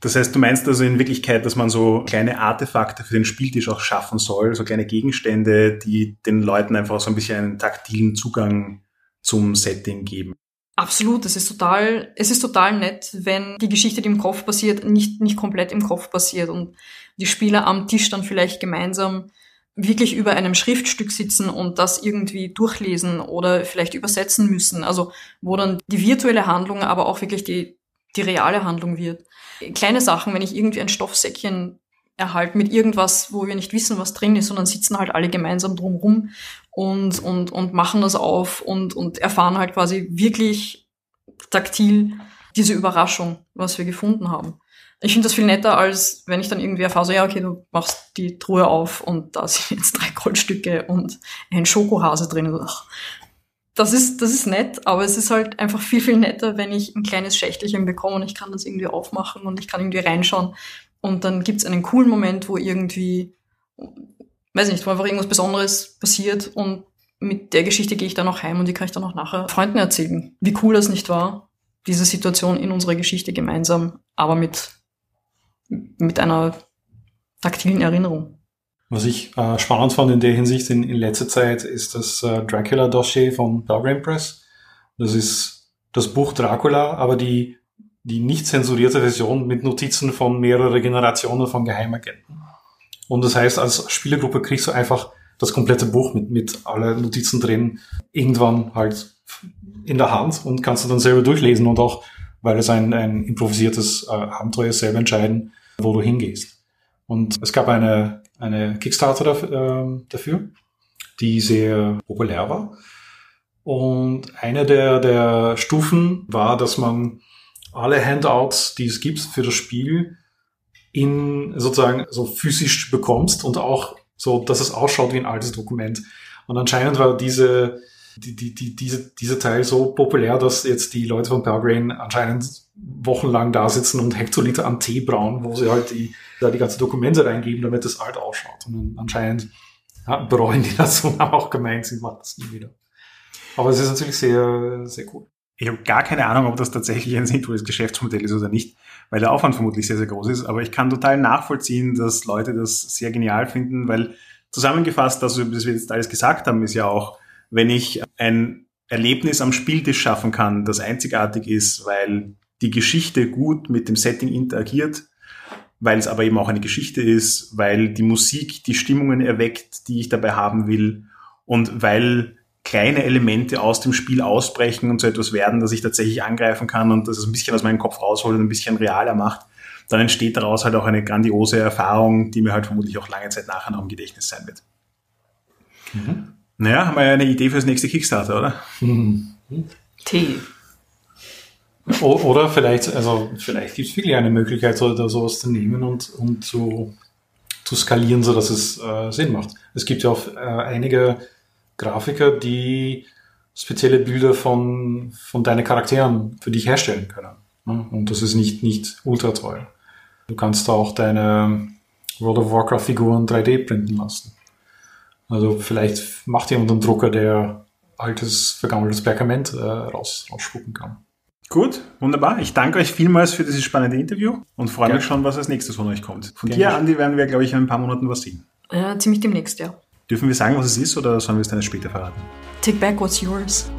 Das heißt, du meinst also in Wirklichkeit, dass man so kleine Artefakte für den Spieltisch auch schaffen soll, so kleine Gegenstände, die den Leuten einfach so ein bisschen einen taktilen Zugang zum Setting geben. Absolut, es ist total, es ist total nett, wenn die Geschichte, die im Kopf passiert, nicht, nicht komplett im Kopf passiert und die Spieler am Tisch dann vielleicht gemeinsam wirklich über einem Schriftstück sitzen und das irgendwie durchlesen oder vielleicht übersetzen müssen. Also wo dann die virtuelle Handlung aber auch wirklich die, die reale Handlung wird. Kleine Sachen, wenn ich irgendwie ein Stoffsäckchen erhalte mit irgendwas, wo wir nicht wissen, was drin ist, sondern sitzen halt alle gemeinsam drumrum und, und, und machen das auf und, und erfahren halt quasi wirklich taktil diese Überraschung, was wir gefunden haben. Ich finde das viel netter, als wenn ich dann irgendwie erfahre, so, ja, okay, du machst die Truhe auf und da sind jetzt drei Goldstücke und ein Schokohase drin. Das ist, das ist nett, aber es ist halt einfach viel, viel netter, wenn ich ein kleines Schächtelchen bekomme und ich kann das irgendwie aufmachen und ich kann irgendwie reinschauen. Und dann gibt's einen coolen Moment, wo irgendwie, weiß nicht, wo einfach irgendwas Besonderes passiert und mit der Geschichte gehe ich dann auch heim und die kann ich dann auch nachher Freunden erzählen. Wie cool das nicht war, diese Situation in unserer Geschichte gemeinsam, aber mit mit einer taktilen Erinnerung. Was ich äh, spannend fand in der Hinsicht in, in letzter Zeit ist das äh, Dracula-Dossier von Belgrade Press. Das ist das Buch Dracula, aber die, die nicht zensurierte Version mit Notizen von mehreren Generationen von Geheimagenten. Und das heißt, als Spielergruppe kriegst du einfach das komplette Buch mit, mit alle Notizen drin irgendwann halt in der Hand und kannst du dann selber durchlesen und auch, weil es ein, ein improvisiertes äh, Abenteuer ist, selber entscheiden, wo du hingehst. Und es gab eine, eine Kickstarter dafür, äh, dafür die sehr populär war. Und eine der, der Stufen war, dass man alle Handouts, die es gibt für das Spiel, in sozusagen so physisch bekommst und auch so, dass es ausschaut wie ein altes Dokument. Und anscheinend war diese, die, die, die, diese, dieser Teil so populär, dass jetzt die Leute von Pelgrain anscheinend wochenlang da sitzen und Hektoliter an Tee brauen, wo sie halt die, da die ganzen Dokumente reingeben, damit es alt ausschaut. Und anscheinend ja, bereuen die das und haben auch gemeint, sie machen das nie wieder. Aber es ist natürlich sehr, sehr cool. Ich habe gar keine Ahnung, ob das tatsächlich ein sinnvolles Geschäftsmodell ist oder nicht, weil der Aufwand vermutlich sehr, sehr groß ist. Aber ich kann total nachvollziehen, dass Leute das sehr genial finden, weil zusammengefasst, das, was wir jetzt alles gesagt haben, ist ja auch, wenn ich ein Erlebnis am Spieltisch schaffen kann, das einzigartig ist, weil die Geschichte gut mit dem Setting interagiert, weil es aber eben auch eine Geschichte ist, weil die Musik die Stimmungen erweckt, die ich dabei haben will und weil kleine Elemente aus dem Spiel ausbrechen und so etwas werden, dass ich tatsächlich angreifen kann und das ein bisschen aus meinem Kopf rausholt und ein bisschen realer macht, dann entsteht daraus halt auch eine grandiose Erfahrung, die mir halt vermutlich auch lange Zeit nachher noch im Gedächtnis sein wird. Mhm. Naja, haben wir ja eine Idee fürs nächste Kickstarter, oder? Mhm. Tee. Oder vielleicht, also vielleicht gibt es wirklich eine Möglichkeit, so, da sowas zu nehmen und, und zu, zu skalieren, so dass es äh, Sinn macht. Es gibt ja auch äh, einige Grafiker, die spezielle Bilder von, von deinen Charakteren für dich herstellen können. Ne? Und das ist nicht, nicht ultra teuer. Du kannst auch deine World of Warcraft Figuren 3D printen lassen. Also vielleicht macht jemand einen Drucker, der altes, vergammeltes Pergament äh, raus, rausspucken kann. Gut, wunderbar. Ich danke euch vielmals für dieses spannende Interview und freue mich schon, was als nächstes von euch kommt. Von Gerne. dir, Andi, werden wir, glaube ich, in ein paar Monaten was sehen. Ja, ziemlich demnächst, ja. Dürfen wir sagen, was es ist oder sollen wir es dann später verraten? Take back what's yours.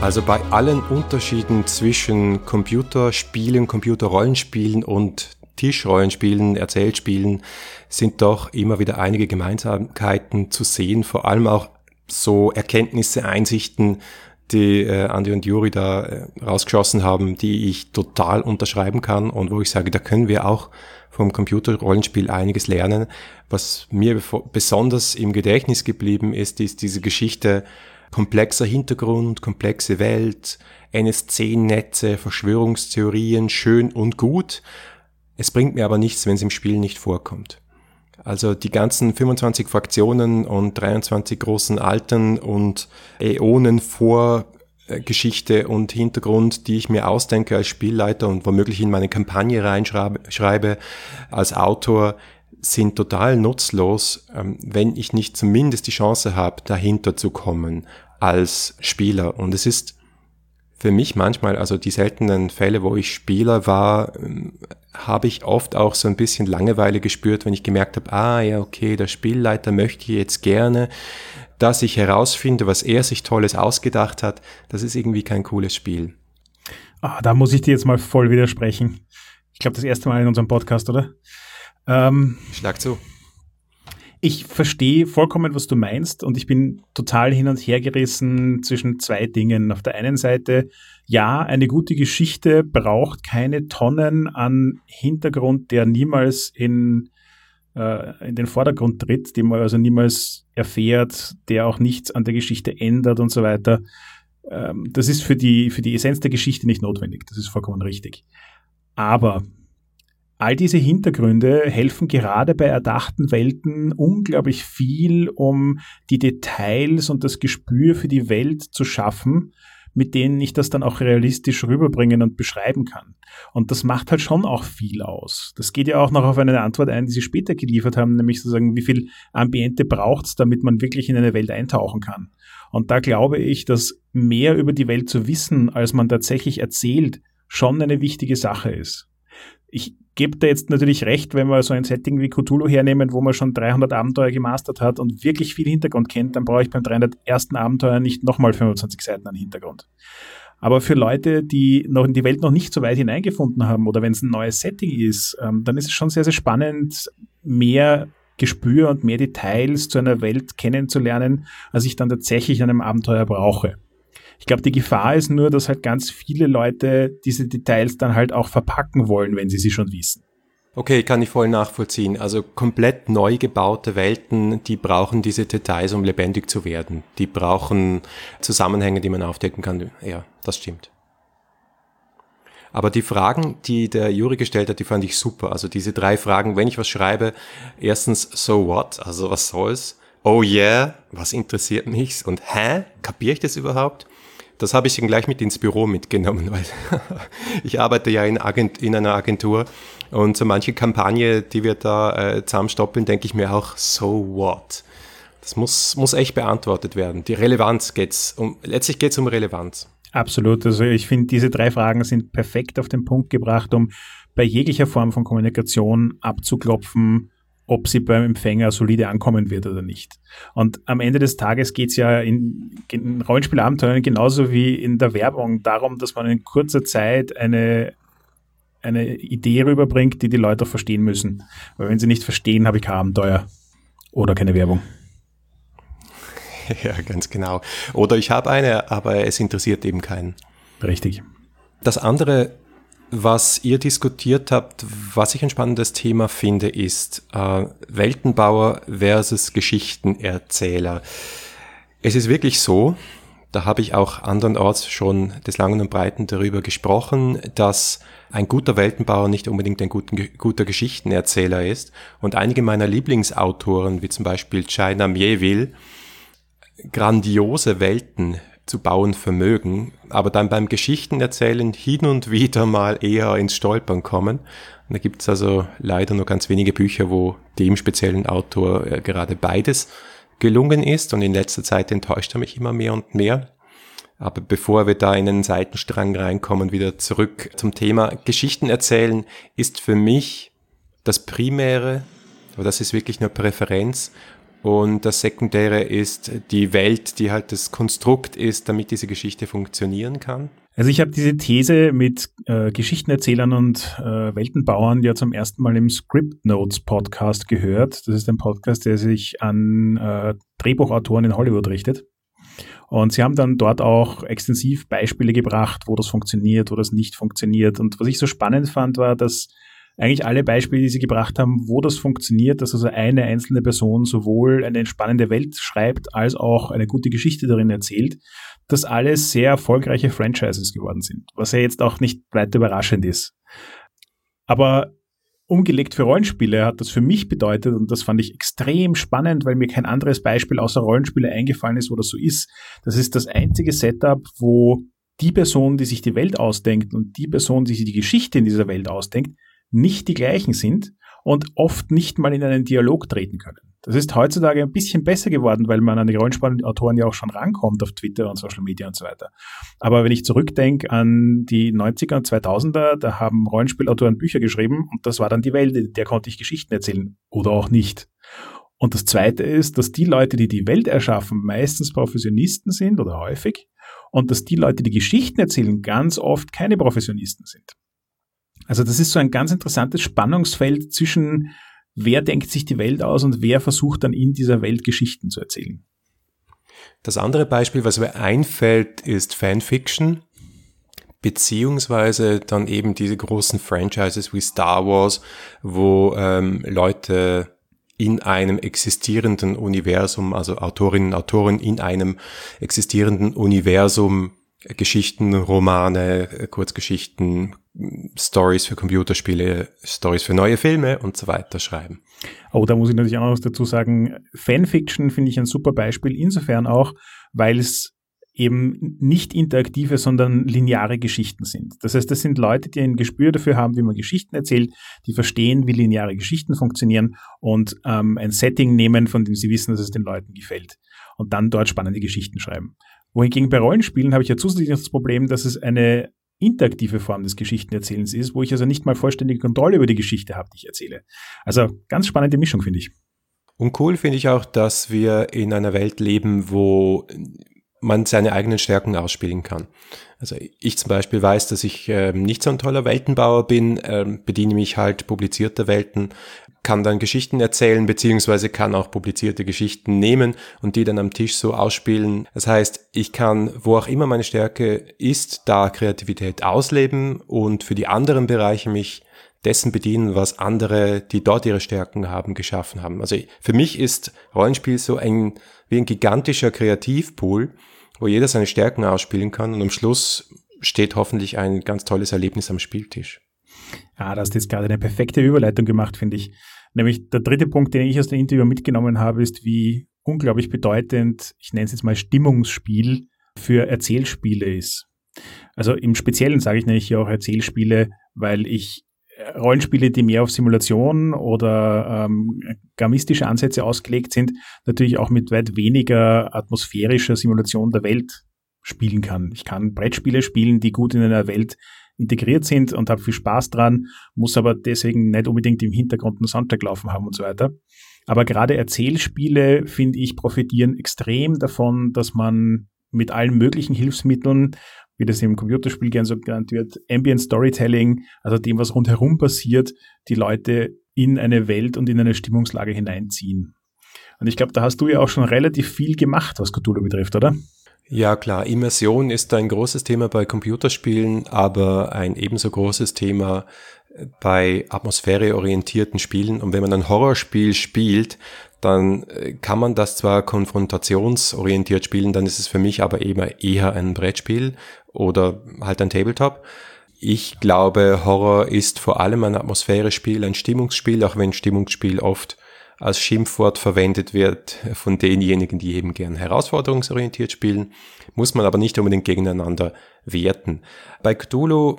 Also bei allen Unterschieden zwischen Computerspielen, Computerrollenspielen und Tischrollenspielen, Erzählspielen sind doch immer wieder einige Gemeinsamkeiten zu sehen, vor allem auch so Erkenntnisse, Einsichten, die äh, Andi und Juri da äh, rausgeschossen haben, die ich total unterschreiben kann und wo ich sage, da können wir auch vom Computerrollenspiel einiges lernen. Was mir besonders im Gedächtnis geblieben ist, ist diese Geschichte komplexer Hintergrund, komplexe Welt, NSC-Netze, Verschwörungstheorien, schön und gut. Es bringt mir aber nichts, wenn es im Spiel nicht vorkommt. Also die ganzen 25 Fraktionen und 23 großen Alten und Äonen vor Geschichte und Hintergrund, die ich mir ausdenke als Spielleiter und womöglich in meine Kampagne reinschreibe als Autor, sind total nutzlos, ähm, wenn ich nicht zumindest die Chance habe, dahinter zu kommen als Spieler. Und es ist für mich manchmal, also die seltenen Fälle, wo ich Spieler war, ähm, habe ich oft auch so ein bisschen Langeweile gespürt, wenn ich gemerkt habe, ah ja, okay, der Spielleiter möchte jetzt gerne, dass ich herausfinde, was er sich Tolles ausgedacht hat. Das ist irgendwie kein cooles Spiel. Ah, da muss ich dir jetzt mal voll widersprechen. Ich glaube, das erste Mal in unserem Podcast, oder? Ähm, Schlag zu ich verstehe vollkommen, was du meinst und ich bin total hin und her gerissen zwischen zwei Dingen. Auf der einen Seite, ja, eine gute Geschichte braucht keine Tonnen an Hintergrund, der niemals in, äh, in den Vordergrund tritt, den man also niemals erfährt, der auch nichts an der Geschichte ändert und so weiter. Ähm, das ist für die, für die Essenz der Geschichte nicht notwendig. Das ist vollkommen richtig. Aber All diese Hintergründe helfen gerade bei erdachten Welten unglaublich viel, um die Details und das Gespür für die Welt zu schaffen, mit denen ich das dann auch realistisch rüberbringen und beschreiben kann. Und das macht halt schon auch viel aus. Das geht ja auch noch auf eine Antwort ein, die Sie später geliefert haben, nämlich sozusagen, wie viel Ambiente braucht es, damit man wirklich in eine Welt eintauchen kann. Und da glaube ich, dass mehr über die Welt zu wissen, als man tatsächlich erzählt, schon eine wichtige Sache ist. Ich gebe da jetzt natürlich recht, wenn wir so ein Setting wie Cthulhu hernehmen, wo man schon 300 Abenteuer gemastert hat und wirklich viel Hintergrund kennt, dann brauche ich beim 301. Abenteuer nicht nochmal 25 Seiten an Hintergrund. Aber für Leute, die noch in die Welt noch nicht so weit hineingefunden haben oder wenn es ein neues Setting ist, ähm, dann ist es schon sehr, sehr spannend, mehr Gespür und mehr Details zu einer Welt kennenzulernen, als ich dann tatsächlich in einem Abenteuer brauche. Ich glaube, die Gefahr ist nur, dass halt ganz viele Leute diese Details dann halt auch verpacken wollen, wenn sie sie schon wissen. Okay, kann ich voll nachvollziehen. Also komplett neu gebaute Welten, die brauchen diese Details, um lebendig zu werden. Die brauchen Zusammenhänge, die man aufdecken kann. Ja, das stimmt. Aber die Fragen, die der Juri gestellt hat, die fand ich super. Also diese drei Fragen, wenn ich was schreibe, erstens, so what? Also was soll's? Oh yeah, was interessiert mich? Und hä? Kapiere ich das überhaupt? Das habe ich dann gleich mit ins Büro mitgenommen, weil ich arbeite ja in, Agent, in einer Agentur und so manche Kampagne, die wir da äh, zusammenstoppeln, denke ich mir auch, so what? Das muss, muss echt beantwortet werden. Die Relevanz geht's um, letztlich geht's um Relevanz. Absolut. Also ich finde, diese drei Fragen sind perfekt auf den Punkt gebracht, um bei jeglicher Form von Kommunikation abzuklopfen, ob sie beim Empfänger solide ankommen wird oder nicht. Und am Ende des Tages geht es ja in, in Rollenspielabenteuern genauso wie in der Werbung darum, dass man in kurzer Zeit eine, eine Idee rüberbringt, die die Leute auch verstehen müssen. Weil wenn sie nicht verstehen, habe ich kein Abenteuer oder keine Werbung. Ja, ganz genau. Oder ich habe eine, aber es interessiert eben keinen. Richtig. Das andere was ihr diskutiert habt, was ich ein spannendes Thema finde, ist äh, Weltenbauer versus Geschichtenerzähler. Es ist wirklich so, da habe ich auch andernorts schon des Langen und Breiten darüber gesprochen, dass ein guter Weltenbauer nicht unbedingt ein guten, guter Geschichtenerzähler ist. Und einige meiner Lieblingsautoren, wie zum Beispiel China Mieville, grandiose Welten zu bauen vermögen, aber dann beim Geschichtenerzählen hin und wieder mal eher ins Stolpern kommen. Und da gibt es also leider nur ganz wenige Bücher, wo dem speziellen Autor äh, gerade beides gelungen ist und in letzter Zeit enttäuscht er mich immer mehr und mehr. Aber bevor wir da in einen Seitenstrang reinkommen, wieder zurück zum Thema Geschichten erzählen, ist für mich das Primäre, aber das ist wirklich nur Präferenz, und das Sekundäre ist die Welt, die halt das Konstrukt ist, damit diese Geschichte funktionieren kann. Also ich habe diese These mit äh, Geschichtenerzählern und äh, Weltenbauern ja zum ersten Mal im Script Notes Podcast gehört. Das ist ein Podcast, der sich an äh, Drehbuchautoren in Hollywood richtet. Und sie haben dann dort auch extensiv Beispiele gebracht, wo das funktioniert, wo das nicht funktioniert. Und was ich so spannend fand, war, dass eigentlich alle Beispiele, die sie gebracht haben, wo das funktioniert, dass also eine einzelne Person sowohl eine entspannende Welt schreibt, als auch eine gute Geschichte darin erzählt, dass alles sehr erfolgreiche Franchises geworden sind, was ja jetzt auch nicht weiter überraschend ist. Aber umgelegt für Rollenspiele hat das für mich bedeutet, und das fand ich extrem spannend, weil mir kein anderes Beispiel außer Rollenspiele eingefallen ist, wo das so ist. Das ist das einzige Setup, wo die Person, die sich die Welt ausdenkt und die Person, die sich die Geschichte in dieser Welt ausdenkt, nicht die gleichen sind und oft nicht mal in einen Dialog treten können. Das ist heutzutage ein bisschen besser geworden, weil man an die Rollenspielautoren ja auch schon rankommt auf Twitter und Social Media und so weiter. Aber wenn ich zurückdenke an die 90er und 2000er, da haben Rollenspielautoren Bücher geschrieben und das war dann die Welt, der konnte ich Geschichten erzählen oder auch nicht. Und das Zweite ist, dass die Leute, die die Welt erschaffen, meistens Professionisten sind oder häufig und dass die Leute, die Geschichten erzählen, ganz oft keine Professionisten sind. Also das ist so ein ganz interessantes Spannungsfeld zwischen wer denkt sich die Welt aus und wer versucht dann in dieser Welt Geschichten zu erzählen. Das andere Beispiel, was mir einfällt, ist Fanfiction, beziehungsweise dann eben diese großen Franchises wie Star Wars, wo ähm, Leute in einem existierenden Universum, also Autorinnen und Autoren in einem existierenden Universum Geschichten, Romane, Kurzgeschichten, Stories für Computerspiele, Stories für neue Filme und so weiter schreiben. Oh, da muss ich natürlich auch noch was dazu sagen. Fanfiction finde ich ein super Beispiel, insofern auch, weil es eben nicht interaktive, sondern lineare Geschichten sind. Das heißt, das sind Leute, die ein Gespür dafür haben, wie man Geschichten erzählt, die verstehen, wie lineare Geschichten funktionieren und ähm, ein Setting nehmen, von dem sie wissen, dass es den Leuten gefällt und dann dort spannende Geschichten schreiben. Wohingegen bei Rollenspielen habe ich ja zusätzlich das Problem, dass es eine interaktive Form des Geschichtenerzählens ist, wo ich also nicht mal vollständige Kontrolle über die Geschichte habe, die ich erzähle. Also ganz spannende Mischung, finde ich. Und cool finde ich auch, dass wir in einer Welt leben, wo man seine eigenen Stärken ausspielen kann. Also ich zum Beispiel weiß, dass ich äh, nicht so ein toller Weltenbauer bin, äh, bediene mich halt publizierter Welten, kann dann Geschichten erzählen, beziehungsweise kann auch publizierte Geschichten nehmen und die dann am Tisch so ausspielen. Das heißt, ich kann, wo auch immer meine Stärke ist, da Kreativität ausleben und für die anderen Bereiche mich dessen bedienen, was andere, die dort ihre Stärken haben, geschaffen haben. Also für mich ist Rollenspiel so ein, wie ein gigantischer Kreativpool, wo jeder seine Stärken ausspielen kann und am Schluss steht hoffentlich ein ganz tolles Erlebnis am Spieltisch. Ja, da hast du jetzt gerade eine perfekte Überleitung gemacht, finde ich. Nämlich der dritte Punkt, den ich aus dem Interview mitgenommen habe, ist, wie unglaublich bedeutend, ich nenne es jetzt mal Stimmungsspiel für Erzählspiele ist. Also im Speziellen sage ich nämlich hier auch Erzählspiele, weil ich Rollenspiele, die mehr auf Simulation oder ähm, gamistische Ansätze ausgelegt sind, natürlich auch mit weit weniger atmosphärischer Simulation der Welt spielen kann. Ich kann Brettspiele spielen, die gut in einer Welt integriert sind und habe viel Spaß dran, muss aber deswegen nicht unbedingt im Hintergrund einen Soundtrack laufen haben und so weiter. Aber gerade Erzählspiele, finde ich, profitieren extrem davon, dass man mit allen möglichen Hilfsmitteln wie das im Computerspiel gern so genannt wird, Ambient Storytelling, also dem, was rundherum passiert, die Leute in eine Welt und in eine Stimmungslage hineinziehen. Und ich glaube, da hast du ja auch schon relativ viel gemacht, was Cthulhu betrifft, oder? Ja, klar. Immersion ist ein großes Thema bei Computerspielen, aber ein ebenso großes Thema bei atmosphäreorientierten Spielen. Und wenn man ein Horrorspiel spielt, dann äh, kann man das zwar konfrontationsorientiert spielen, dann ist es für mich aber eben eher ein Brettspiel oder halt ein Tabletop. Ich glaube, Horror ist vor allem ein Atmosphärespiel, ein Stimmungsspiel, auch wenn Stimmungsspiel oft als Schimpfwort verwendet wird von denjenigen, die eben gern herausforderungsorientiert spielen, muss man aber nicht unbedingt gegeneinander werten. Bei Cthulhu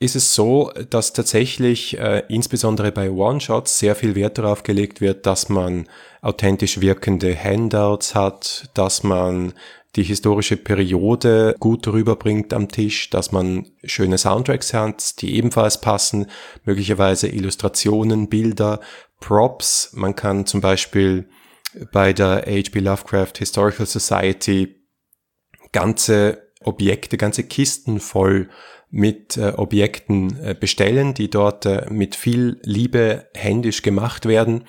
ist es so, dass tatsächlich äh, insbesondere bei One-Shots sehr viel Wert darauf gelegt wird, dass man authentisch wirkende Handouts hat, dass man die historische Periode gut rüberbringt am Tisch, dass man schöne Soundtracks hat, die ebenfalls passen, möglicherweise Illustrationen, Bilder, Props. Man kann zum Beispiel bei der H.P. Lovecraft Historical Society ganze Objekte, ganze Kisten voll mit äh, Objekten äh, bestellen, die dort äh, mit viel Liebe händisch gemacht werden.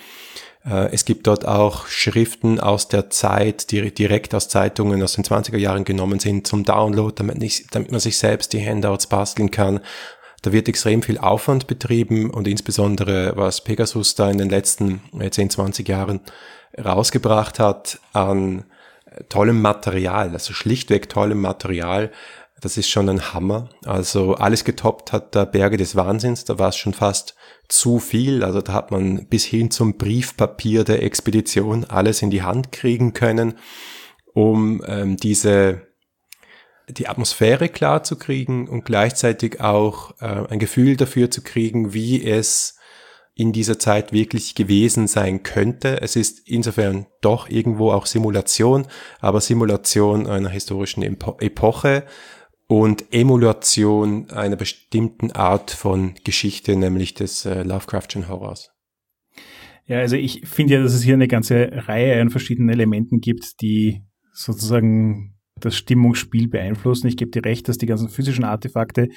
Äh, es gibt dort auch Schriften aus der Zeit, die direkt aus Zeitungen aus den 20er Jahren genommen sind zum Download, damit, nicht, damit man sich selbst die Handouts basteln kann. Da wird extrem viel Aufwand betrieben und insbesondere was Pegasus da in den letzten 10, 20 Jahren rausgebracht hat an tollem Material, also schlichtweg tollem Material, das ist schon ein Hammer. Also alles getoppt hat der Berge des Wahnsinns, da war es schon fast zu viel. Also da hat man bis hin zum Briefpapier der Expedition alles in die Hand kriegen können, um ähm, diese die Atmosphäre klar zu kriegen und gleichzeitig auch äh, ein Gefühl dafür zu kriegen, wie es in dieser Zeit wirklich gewesen sein könnte. Es ist insofern doch irgendwo auch Simulation, aber Simulation einer historischen Epoche und Emulation einer bestimmten Art von Geschichte, nämlich des äh, Lovecraftschen Horrors. Ja, also ich finde ja, dass es hier eine ganze Reihe an verschiedenen Elementen gibt, die sozusagen das Stimmungsspiel beeinflussen. Ich gebe dir recht, dass die ganzen physischen Artefakte,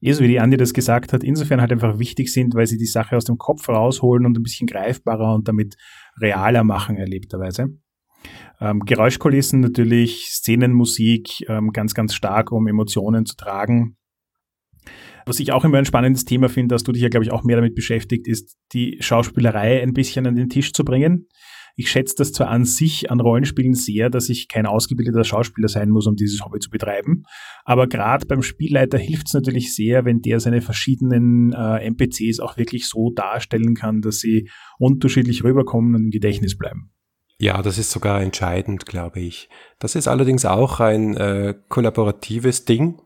eh so wie die Andi das gesagt hat, insofern halt einfach wichtig sind, weil sie die Sache aus dem Kopf rausholen und ein bisschen greifbarer und damit realer machen, erlebterweise. Ähm, Geräuschkulissen natürlich, Szenenmusik, ähm, ganz, ganz stark, um Emotionen zu tragen. Was ich auch immer ein spannendes Thema finde, dass du dich ja, glaube ich, auch mehr damit beschäftigt, ist die Schauspielerei ein bisschen an den Tisch zu bringen. Ich schätze das zwar an sich an Rollenspielen sehr, dass ich kein ausgebildeter Schauspieler sein muss, um dieses Hobby zu betreiben, aber gerade beim Spielleiter hilft es natürlich sehr, wenn der seine verschiedenen äh, NPCs auch wirklich so darstellen kann, dass sie unterschiedlich rüberkommen und im Gedächtnis bleiben. Ja, das ist sogar entscheidend, glaube ich. Das ist allerdings auch ein äh, kollaboratives Ding.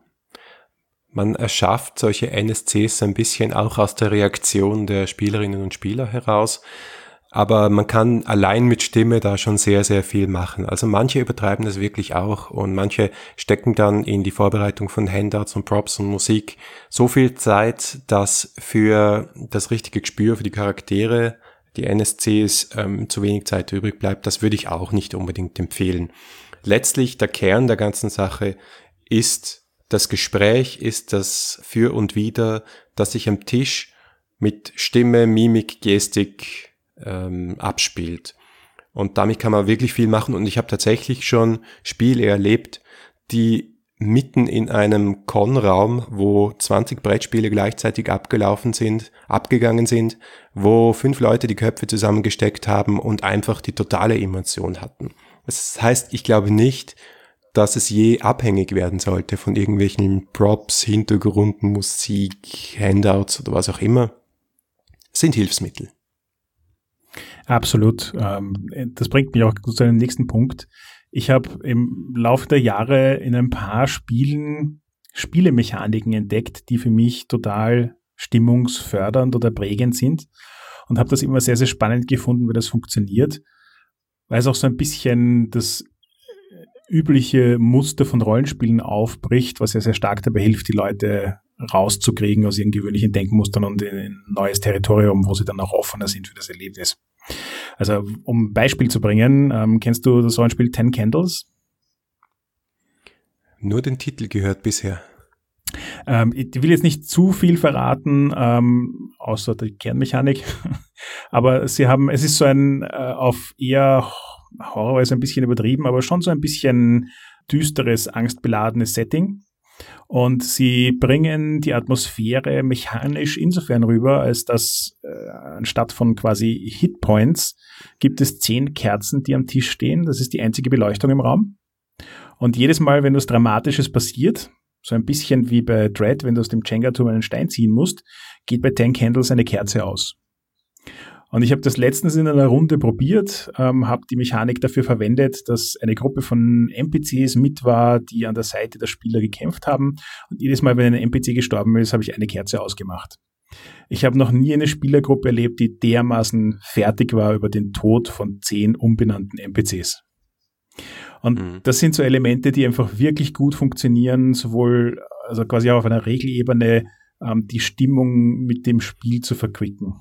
Man erschafft solche NSCs ein bisschen auch aus der Reaktion der Spielerinnen und Spieler heraus. Aber man kann allein mit Stimme da schon sehr, sehr viel machen. Also manche übertreiben das wirklich auch und manche stecken dann in die Vorbereitung von Handouts und Props und Musik so viel Zeit, dass für das richtige Gespür für die Charaktere die NSCs ähm, zu wenig Zeit übrig bleibt, das würde ich auch nicht unbedingt empfehlen. letztlich der Kern der ganzen Sache ist das Gespräch, ist das Für und Wider, das sich am Tisch mit Stimme, Mimik, Gestik ähm, abspielt. Und damit kann man wirklich viel machen. Und ich habe tatsächlich schon Spiele erlebt, die mitten in einem Con-Raum, wo 20 Brettspiele gleichzeitig abgelaufen sind, abgegangen sind, wo fünf Leute die Köpfe zusammengesteckt haben und einfach die totale Emotion hatten. Das heißt, ich glaube nicht, dass es je abhängig werden sollte von irgendwelchen Props, Hintergründen, Musik, Handouts oder was auch immer. Das sind Hilfsmittel. Absolut. Ähm, das bringt mich auch zu einem nächsten Punkt. Ich habe im Laufe der Jahre in ein paar Spielen Spielemechaniken entdeckt, die für mich total stimmungsfördernd oder prägend sind und habe das immer sehr, sehr spannend gefunden, wie das funktioniert, weil es auch so ein bisschen das übliche Muster von Rollenspielen aufbricht, was ja sehr stark dabei hilft, die Leute rauszukriegen aus ihren gewöhnlichen Denkmustern und in ein neues Territorium, wo sie dann auch offener sind für das Erlebnis. Also um ein Beispiel zu bringen, ähm, kennst du das Rollenspiel Ten Candles? Nur den Titel gehört bisher. Ähm, ich will jetzt nicht zu viel verraten, ähm, außer die Kernmechanik. aber sie haben, es ist so ein äh, auf eher Horror ist ein bisschen übertrieben, aber schon so ein bisschen düsteres, angstbeladenes Setting. Und sie bringen die Atmosphäre mechanisch insofern rüber, als dass äh, anstatt von quasi Hitpoints gibt es zehn Kerzen, die am Tisch stehen. Das ist die einzige Beleuchtung im Raum. Und jedes Mal, wenn was Dramatisches passiert, so ein bisschen wie bei Dread, wenn du aus dem Jenga-Turm einen Stein ziehen musst, geht bei Ten Candles eine Kerze aus. Und ich habe das letztens in einer Runde probiert, ähm, habe die Mechanik dafür verwendet, dass eine Gruppe von NPCs mit war, die an der Seite der Spieler gekämpft haben. Und jedes Mal, wenn ein NPC gestorben ist, habe ich eine Kerze ausgemacht. Ich habe noch nie eine Spielergruppe erlebt, die dermaßen fertig war über den Tod von zehn unbenannten NPCs. Und mhm. das sind so Elemente, die einfach wirklich gut funktionieren, sowohl also quasi auch auf einer Regelebene ähm, die Stimmung mit dem Spiel zu verquicken.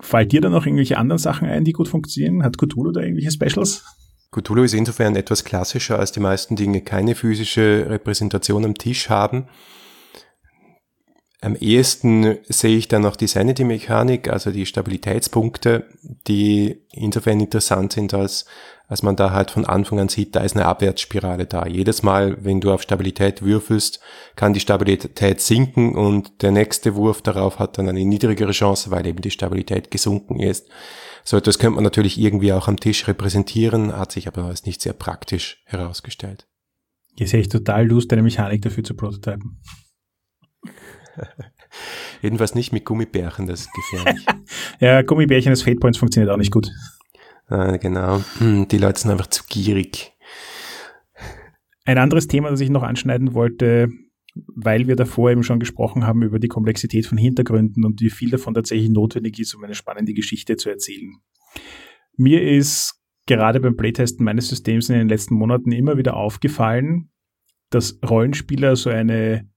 Fällt dir da noch irgendwelche anderen Sachen ein, die gut funktionieren? Hat Cthulhu da irgendwelche Specials? Cthulhu ist insofern etwas klassischer, als die meisten Dinge keine physische Repräsentation am Tisch haben. Am ehesten sehe ich dann noch die Sanity-Mechanik, also die Stabilitätspunkte, die insofern interessant sind, als als man da halt von Anfang an sieht, da ist eine Abwärtsspirale da. Jedes Mal, wenn du auf Stabilität würfelst, kann die Stabilität sinken und der nächste Wurf darauf hat dann eine niedrigere Chance, weil eben die Stabilität gesunken ist. So etwas könnte man natürlich irgendwie auch am Tisch repräsentieren, hat sich aber als nicht sehr praktisch herausgestellt. Hier sehe ich total Lust, eine Mechanik dafür zu prototypen. Jedenfalls nicht mit Gummibärchen, das ist gefährlich. ja, Gummibärchen als Fate Points funktioniert auch nicht gut. Äh, genau. Hm, die Leute sind einfach zu gierig. Ein anderes Thema, das ich noch anschneiden wollte, weil wir davor eben schon gesprochen haben über die Komplexität von Hintergründen und wie viel davon tatsächlich notwendig ist, um eine spannende Geschichte zu erzählen. Mir ist gerade beim Playtesten meines Systems in den letzten Monaten immer wieder aufgefallen, dass Rollenspieler so eine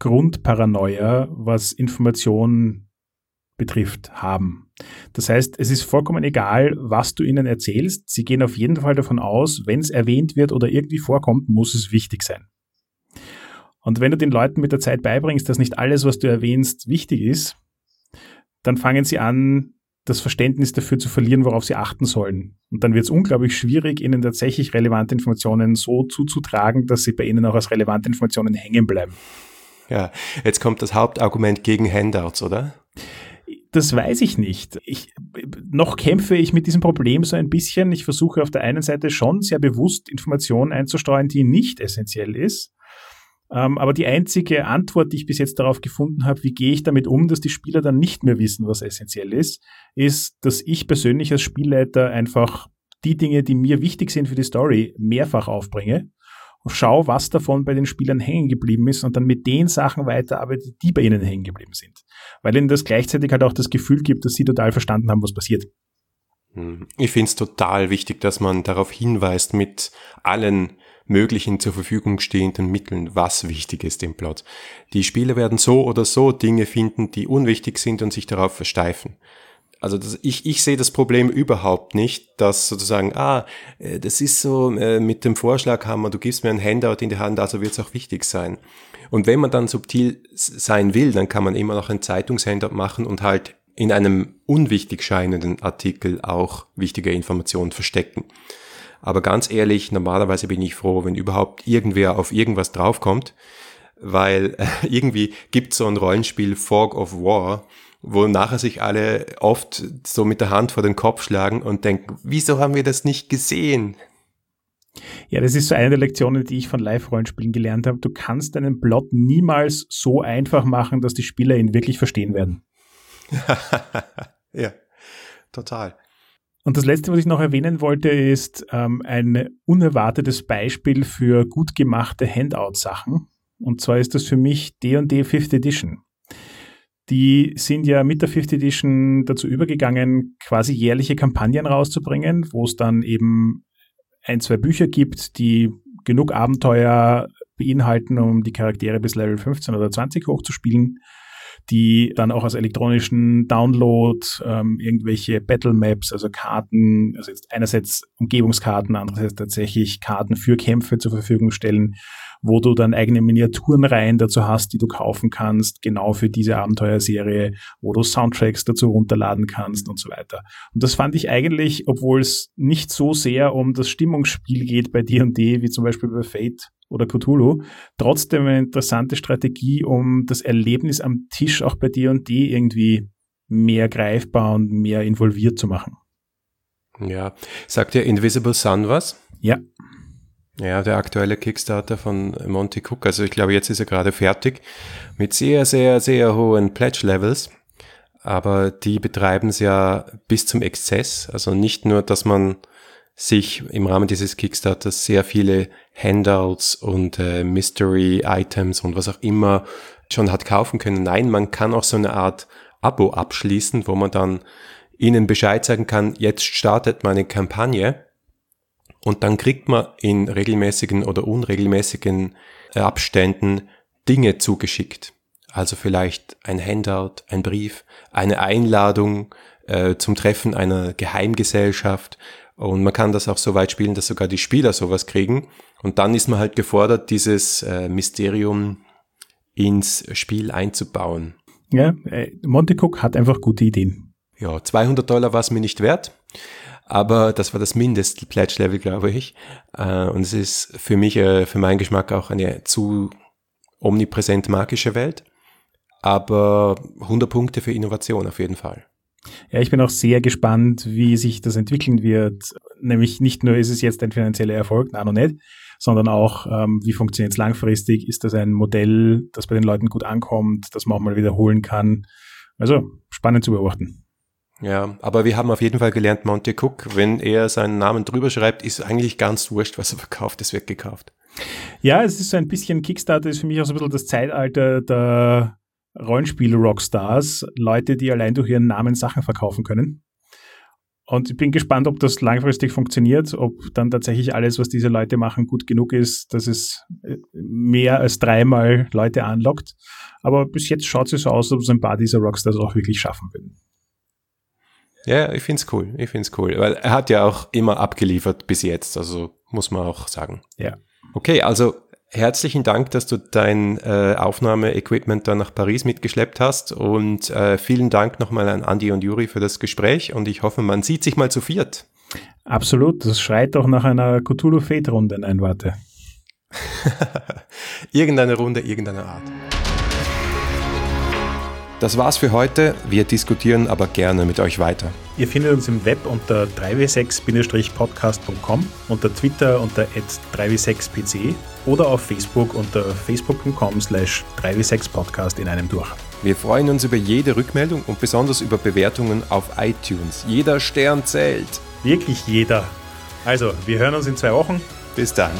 Grundparanoia, was Informationen betrifft, haben. Das heißt, es ist vollkommen egal, was du ihnen erzählst. Sie gehen auf jeden Fall davon aus, wenn es erwähnt wird oder irgendwie vorkommt, muss es wichtig sein. Und wenn du den Leuten mit der Zeit beibringst, dass nicht alles, was du erwähnst, wichtig ist, dann fangen sie an, das Verständnis dafür zu verlieren, worauf sie achten sollen. Und dann wird es unglaublich schwierig, ihnen tatsächlich relevante Informationen so zuzutragen, dass sie bei ihnen auch als relevante Informationen hängen bleiben. Ja, jetzt kommt das Hauptargument gegen Handouts, oder? Das weiß ich nicht. Ich, noch kämpfe ich mit diesem Problem so ein bisschen. Ich versuche auf der einen Seite schon sehr bewusst Informationen einzustreuen, die nicht essentiell ist. Ähm, aber die einzige Antwort, die ich bis jetzt darauf gefunden habe, wie gehe ich damit um, dass die Spieler dann nicht mehr wissen, was essentiell ist, ist, dass ich persönlich als Spielleiter einfach die Dinge, die mir wichtig sind für die Story, mehrfach aufbringe schau, was davon bei den Spielern hängen geblieben ist und dann mit den Sachen weiterarbeite, die bei ihnen hängen geblieben sind. Weil ihnen das gleichzeitig halt auch das Gefühl gibt, dass sie total verstanden haben, was passiert. Hm. Ich finde es total wichtig, dass man darauf hinweist mit allen möglichen zur Verfügung stehenden Mitteln, was wichtig ist im Plot. Die Spieler werden so oder so Dinge finden, die unwichtig sind und sich darauf versteifen. Also das, ich, ich sehe das Problem überhaupt nicht, dass sozusagen, ah, äh, das ist so äh, mit dem Vorschlaghammer, du gibst mir ein Handout in die Hand, also wird es auch wichtig sein. Und wenn man dann subtil sein will, dann kann man immer noch ein Zeitungshandout machen und halt in einem unwichtig scheinenden Artikel auch wichtige Informationen verstecken. Aber ganz ehrlich, normalerweise bin ich froh, wenn überhaupt irgendwer auf irgendwas draufkommt, weil äh, irgendwie gibt so ein Rollenspiel Fog of War, wo nachher sich alle oft so mit der Hand vor den Kopf schlagen und denken, wieso haben wir das nicht gesehen? Ja, das ist so eine der Lektionen, die ich von Live-Rollenspielen gelernt habe. Du kannst einen Plot niemals so einfach machen, dass die Spieler ihn wirklich verstehen werden. ja, total. Und das Letzte, was ich noch erwähnen wollte, ist ähm, ein unerwartetes Beispiel für gut gemachte Handout-Sachen. Und zwar ist das für mich D&D 5th Edition. Die sind ja mit der 5th Edition dazu übergegangen, quasi jährliche Kampagnen rauszubringen, wo es dann eben ein, zwei Bücher gibt, die genug Abenteuer beinhalten, um die Charaktere bis Level 15 oder 20 hochzuspielen die dann auch als elektronischen Download ähm, irgendwelche Battle Maps, also Karten, also einerseits Umgebungskarten, andererseits tatsächlich Karten für Kämpfe zur Verfügung stellen, wo du dann eigene Miniaturenreihen dazu hast, die du kaufen kannst, genau für diese Abenteuerserie, wo du Soundtracks dazu runterladen kannst und so weiter. Und das fand ich eigentlich, obwohl es nicht so sehr um das Stimmungsspiel geht bei D&D, wie zum Beispiel bei Fate oder Cthulhu, trotzdem eine interessante Strategie, um das Erlebnis am Tisch auch bei D&D irgendwie mehr greifbar und mehr involviert zu machen. Ja, sagt dir Invisible Sun was? Ja. Ja, der aktuelle Kickstarter von Monty Cook. Also ich glaube, jetzt ist er gerade fertig mit sehr, sehr, sehr hohen Pledge-Levels. Aber die betreiben es ja bis zum Exzess. Also nicht nur, dass man sich im Rahmen dieses Kickstarters sehr viele Handouts und äh, Mystery-Items und was auch immer schon hat kaufen können. Nein, man kann auch so eine Art Abo abschließen, wo man dann ihnen Bescheid sagen kann, jetzt startet meine Kampagne und dann kriegt man in regelmäßigen oder unregelmäßigen äh, Abständen Dinge zugeschickt. Also vielleicht ein Handout, ein Brief, eine Einladung äh, zum Treffen einer Geheimgesellschaft. Und man kann das auch so weit spielen, dass sogar die Spieler sowas kriegen. Und dann ist man halt gefordert, dieses äh, Mysterium ins Spiel einzubauen. Ja, äh, Monte Cook hat einfach gute Ideen. Ja, 200 Dollar war es mir nicht wert aber das war das Mindest-Pledge-Level, glaube ich. Äh, und es ist für mich, äh, für meinen Geschmack auch eine zu omnipräsent magische Welt. Aber 100 Punkte für Innovation auf jeden Fall. Ja, ich bin auch sehr gespannt, wie sich das entwickeln wird. Nämlich nicht nur ist es jetzt ein finanzieller Erfolg, na noch nicht, sondern auch, ähm, wie funktioniert es langfristig? Ist das ein Modell, das bei den Leuten gut ankommt, das man auch mal wiederholen kann? Also spannend zu beobachten. Ja, aber wir haben auf jeden Fall gelernt, Monty Cook, wenn er seinen Namen drüber schreibt, ist eigentlich ganz wurscht, was er verkauft, es wird gekauft. Ja, es ist so ein bisschen Kickstarter, ist für mich auch so ein bisschen das Zeitalter der Rollenspiel-Rockstars, Leute, die allein durch ihren Namen Sachen verkaufen können. Und ich bin gespannt, ob das langfristig funktioniert, ob dann tatsächlich alles, was diese Leute machen, gut genug ist, dass es äh, mehr als dreimal Leute anlockt. Aber bis jetzt schaut es so aus, ob es ein paar dieser Rockstars auch wirklich schaffen würden. Ja, ich find's cool. Ich find's cool. Weil er hat ja auch immer abgeliefert bis jetzt. Also muss man auch sagen. Ja. Okay, also herzlichen Dank, dass du dein äh, Aufnahmeequipment dann nach Paris mitgeschleppt hast. Und äh, vielen Dank nochmal an Andi und Juri für das Gespräch. Und ich hoffe, man sieht sich mal zu viert. Absolut. Das schreit doch nach einer Cthulhu-Fate-Runde. Nein, warte. irgendeine Runde, irgendeine Art. Das war's für heute. Wir diskutieren aber gerne mit euch weiter. Ihr findet uns im Web unter 3w6-podcast.com, unter Twitter unter 3w6pc oder auf Facebook unter facebook.com slash 3w6podcast in einem durch. Wir freuen uns über jede Rückmeldung und besonders über Bewertungen auf iTunes. Jeder Stern zählt. Wirklich jeder. Also, wir hören uns in zwei Wochen. Bis dann.